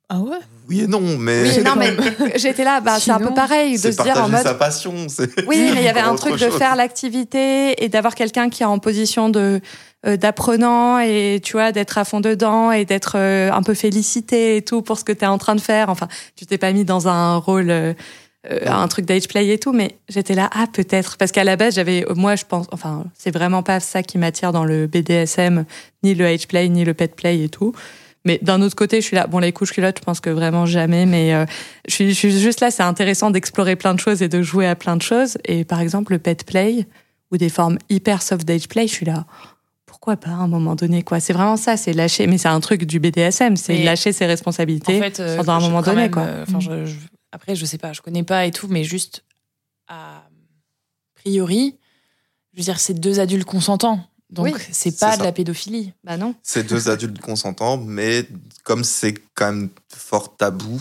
Ah ouais? Oui et non, mais Oui, non, mais [LAUGHS] j'étais là, bah, c'est un peu pareil de se dire en mode. sa passion. c'est- Oui, [LAUGHS] mais il y avait un truc de faire l'activité et d'avoir quelqu'un qui est en position de d'apprenant et tu vois d'être à fond dedans et d'être euh, un peu félicité et tout pour ce que tu es en train de faire. Enfin, tu t'es pas mis dans un rôle euh, euh, un truc d'age play et tout, mais j'étais là ah peut-être parce qu'à la base j'avais moi je pense enfin c'est vraiment pas ça qui m'attire dans le BDSM ni le age play ni le pet play et tout. Mais d'un autre côté, je suis là. Bon, les couches culottes, je pense que vraiment jamais. Mais euh, je, suis, je suis juste là. C'est intéressant d'explorer plein de choses et de jouer à plein de choses. Et par exemple, le pet play ou des formes hyper soft d'age play, je suis là. Pourquoi pas à un moment donné quoi C'est vraiment ça. C'est lâcher. Mais c'est un truc du BDSM. C'est lâcher ses responsabilités En fait, euh, pendant un je- moment donné même, quoi. euh, Enfin, je- je- après, je sais pas, je connais pas et tout, mais juste a priori, je veux dire, c'est deux adultes consentants. Donc, Oui, c'est pas ça. de la pédophilie. Bah non. C'est deux [LAUGHS] adultes consentants, mais comme c'est quand même fort tabou,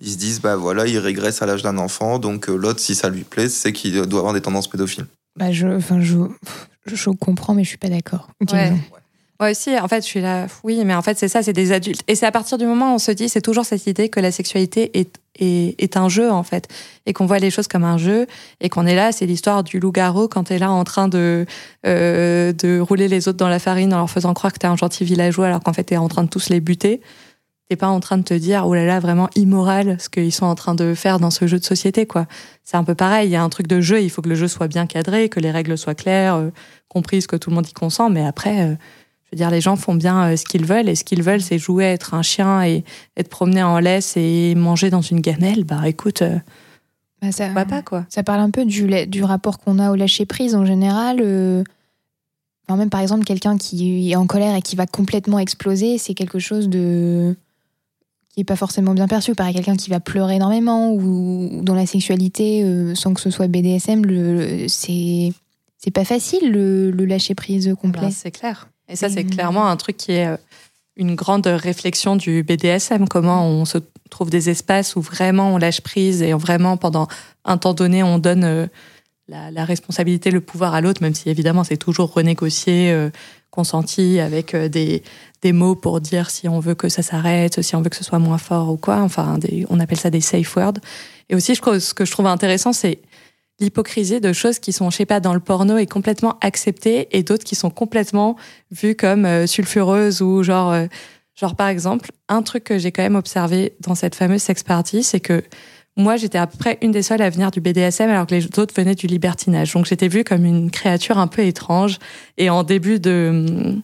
ils se disent bah voilà, il régresse à l'âge d'un enfant, donc euh, l'autre, si ça lui plaît, c'est qu'il doit avoir des tendances pédophiles. Bah, je, enfin, je, je, je comprends, mais je suis pas d'accord. Ouais. Moi aussi, en fait, je suis là. Oui, mais en fait, c'est ça, c'est des adultes. Et c'est à partir du moment où on se dit, c'est toujours cette idée que la sexualité est, est, est un jeu, en fait. Et qu'on voit les choses comme un jeu. Et qu'on est là, c'est l'histoire du loup-garou quand t'es là en train de, euh, de rouler les autres dans la farine en leur faisant croire que t'es un gentil villageois alors qu'en fait, t'es en train de tous les buter. T'es pas en train de te dire, oh là là, vraiment immoral ce qu'ils sont en train de faire dans ce jeu de société, quoi. C'est un peu pareil. Il y a un truc de jeu. Il faut que le jeu soit bien cadré, que les règles soient claires, euh, comprises, que tout le monde y consent. Mais après, euh, je veux dire, les gens font bien euh, ce qu'ils veulent, et ce qu'ils veulent, c'est jouer, être un chien et être promené en laisse et manger dans une gamelle. Bah écoute, euh, Bah, ça, pourquoi pas quoi. ça parle un peu du, du rapport qu'on a au lâcher prise en général. même par exemple, quelqu'un qui est en colère et qui va complètement exploser, c'est quelque chose de qui est pas forcément bien perçu. Pareil, quelqu'un qui va pleurer énormément ou, dans la sexualité, euh, sans que ce soit BDSM, le, le- c'est c'est pas facile le, le lâcher prise complet. Bah, c'est clair. Et ça, c'est clairement un truc qui est euh, une grande réflexion du BDSM. Comment on se trouve des espaces où vraiment on lâche prise et vraiment pendant un temps donné on donne euh, la, la responsabilité, le pouvoir à l'autre, même si évidemment c'est toujours renégocié, euh, consenti avec euh, des, des mots pour dire si on veut que ça s'arrête, si on veut que ce soit moins fort ou quoi. Enfin, on appelle ça des safe words. Et aussi, je crois, ce que je trouve intéressant, c'est l'hypocrisie de choses qui sont, je sais pas, dans le porno est complètement acceptée et d'autres qui sont complètement vues comme euh, sulfureuses ou genre, euh, genre par exemple, un truc que j'ai quand même observé dans cette fameuse sex party, c'est que moi, j'étais à peu près une des seules à venir du BDSM alors que les autres venaient du libertinage. Donc j'étais vue comme une créature un peu étrange. Et en début de,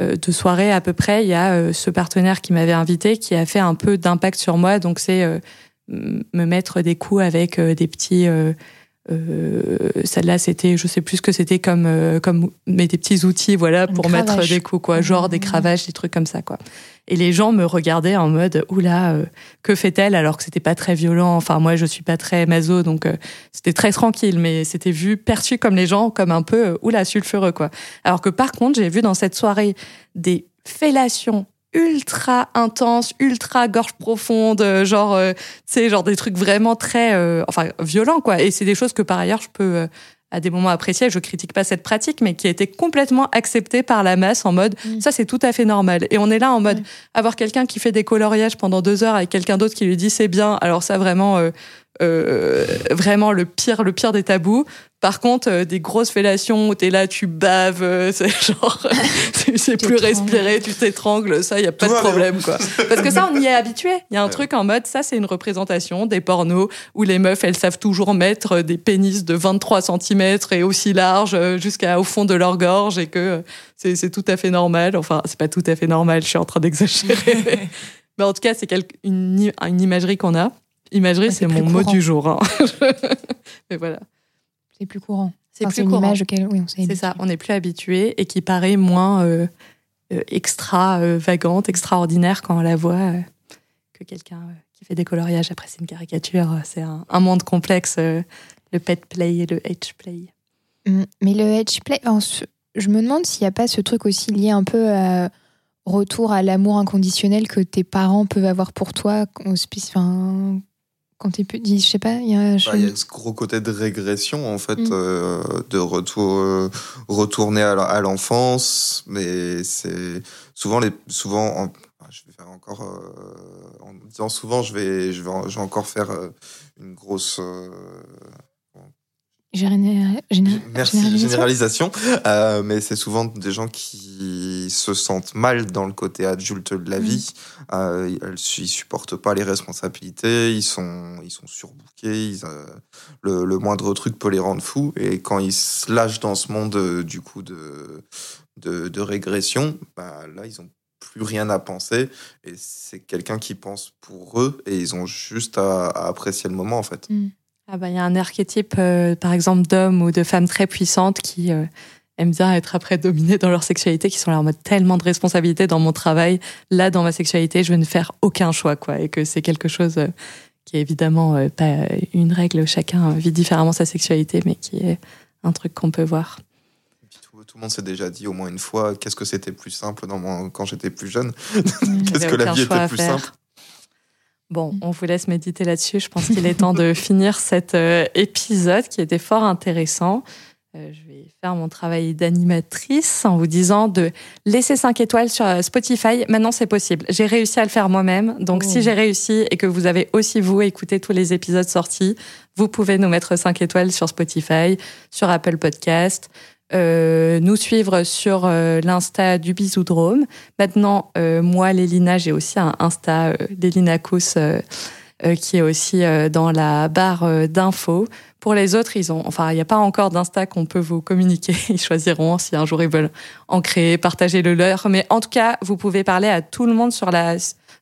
euh, de soirée à peu près, il y a euh, ce partenaire qui m'avait invité qui a fait un peu d'impact sur moi. Donc c'est euh, me mettre des coups avec des petits... euh, celle-là, c'était, je sais plus ce que c'était comme, euh, comme, mais des petits outils, voilà, Une pour mettre des coups, quoi, genre des Mmh. cravaches, des trucs comme ça, quoi. Et les gens me regardaient en mode, oula, euh, que fait-elle alors que c'était pas très violent. Enfin, moi, je suis pas très maso, donc euh, c'était très tranquille, mais c'était vu, perçu comme les gens, comme un peu, oula, sulfureux, quoi. Alors que par contre, j'ai vu dans cette soirée des fellations ultra intenses, ultra gorge profonde, euh, genre, euh, tu sais, genre des trucs vraiment très, euh, enfin, violents, quoi. Et c'est des choses que par ailleurs, je peux, euh, à des moments apprécier. Je critique pas cette pratique, mais qui a été complètement acceptée par la masse en mode, Mm. ça, c'est tout à fait normal. Et on est là en mode, avoir quelqu'un qui fait des coloriages pendant deux heures avec quelqu'un d'autre qui lui dit c'est bien, alors ça, vraiment, euh, euh, vraiment le pire, le pire des tabous. Par contre, euh, des grosses fellations où t'es là, tu baves, euh, [LAUGHS] c'est genre, tu sais plus respirer, tu t'étrangles, ça, y a pas Tout de problème, quoi. Parce que ça, on y est habitué. Il y a un Ouais. truc en mode, ça, c'est une représentation des pornos où les meufs, elles savent toujours mettre des pénis de 23 cm et aussi larges euh, jusqu'au fond de leur gorge et que euh, c'est c'est tout à fait normal. Enfin, c'est pas tout à fait normal, je suis en train d'exagérer. [LAUGHS] Mais en tout cas, c'est une, une imagerie qu'on a. Imagerie, Ouais, c'est c'est mon mot du jour. hein. [LAUGHS] Mais voilà. C'est plus courant. C'est Enfin, plus une courant. image auquel oui, on s'est C'est ça, on n'est plus habitué et qui paraît moins euh, euh, extra euh, vagante, extraordinaire quand on la voit que quelqu'un qui fait des coloriages. Après, c'est une caricature, c'est un, un monde complexe, le pet play et le edge play. Mm. Mais le edge play, enfin, je me demande s'il n'y a pas ce truc aussi lié un peu à retour à l'amour inconditionnel que tes parents peuvent avoir pour toi enfin, quand t'es petit. Je sais pas, il y a. je- Bah, y a ce gros côté de régression, en fait, Mm. euh, de retour, euh, retourner à l'enfance. Mais c'est souvent, les, souvent en- je vais faire encore, euh, en disant souvent, je vais, je vais, en- je vais encore faire euh, une grosse. euh, Généra- géné- Merci, généralisation généralisation. Euh, mais c'est souvent des gens qui se sentent mal dans le côté adulte de la Mm. vie. Euh, ils, ils supportent pas les responsabilités, ils sont, ils sont surbookés, euh, le, moindre truc peut les rendre fous. Et quand ils se lâchent dans ce monde, euh, du coup, de, de, régression, bah, là, ils ont plus rien à penser. Et c'est quelqu'un qui pense pour eux et ils ont juste à, apprécier le moment, en fait. Ah bah, il y a un archétype, euh, par exemple, d'hommes ou de femmes très puissantes qui aiment bien être après dominés dans leur sexualité, qui sont là en mode tellement de responsabilité dans mon travail. Là, dans ma sexualité, je vais ne faire aucun choix, quoi. Et que c'est quelque chose euh, qui est évidemment euh, pas une règle. Chacun vit différemment sa sexualité, mais qui est un truc qu'on peut voir. Tout, le monde s'est déjà dit au moins une fois qu'est-ce que c'était plus simple dans mon, quand j'étais plus jeune? [LAUGHS] Qu'est-ce que la vie était plus simple? Bon, on vous laisse méditer là-dessus. Je pense qu'il est temps de [LAUGHS] finir cet euh, épisode qui était fort intéressant. Euh, je vais faire mon travail d'animatrice en vous disant de laisser 5 étoiles sur euh, Spotify. Maintenant, c'est possible. J'ai réussi à le faire moi-même. Donc, Oh. si j'ai réussi et que vous avez aussi, vous, écouté tous les épisodes sortis, vous pouvez nous mettre 5 étoiles sur Spotify, sur Apple Podcast, euh, nous suivre sur euh, l'Insta du Bisoudrome. Maintenant, moi, Lélina, j'ai aussi un Insta, Lélina Kous, qui est aussi dans la barre d'infos. Pour les autres, ils ont, enfin, il n'y a pas encore d'Insta qu'on peut vous communiquer. [LAUGHS] Ils choisiront si un jour ils veulent en créer, partager le leur. Mais en tout cas, vous pouvez parler à tout le monde sur la,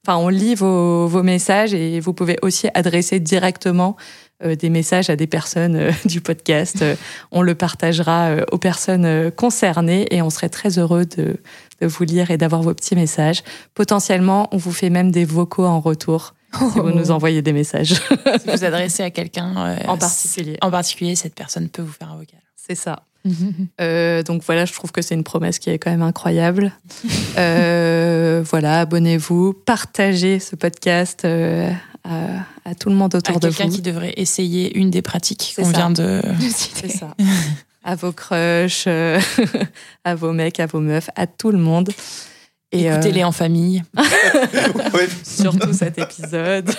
enfin, on lit vos, vos messages et vous pouvez aussi adresser directement euh, des messages à des personnes euh, [LAUGHS] du podcast. Euh, on le partagera aux personnes concernées et on serait très heureux de, de vous lire et d'avoir vos petits messages. Potentiellement, on vous fait même des vocaux en retour si vous nous envoyez des messages. [LAUGHS] Si vous adressez à quelqu'un euh, En particulier. En particulier, cette personne peut vous faire un vocal. C'est ça. [LAUGHS] Euh, donc voilà, je trouve que c'est une promesse qui est quand même incroyable. [LAUGHS] Euh, voilà, abonnez-vous, partagez ce podcast euh, à, à tout le monde À autour de quelqu'un vous. qui devrait essayer une des pratiques qu'on vient de. C'est ça. à vos crushs, à vos mecs, à vos meufs, à tout le monde. Et, euh, Écoutez-les en famille. [LAUGHS] Ouais. surtout cet épisode.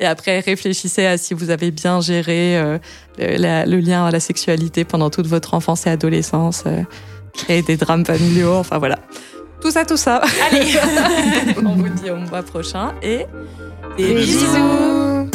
Et après, réfléchissez à si vous avez bien géré euh, le, la- le lien à la sexualité pendant toute votre enfance et adolescence, euh, créer des drames familiaux, enfin voilà. Tout ça, tout ça. Allez [LAUGHS] On vous dit au mois prochain et Des bisous.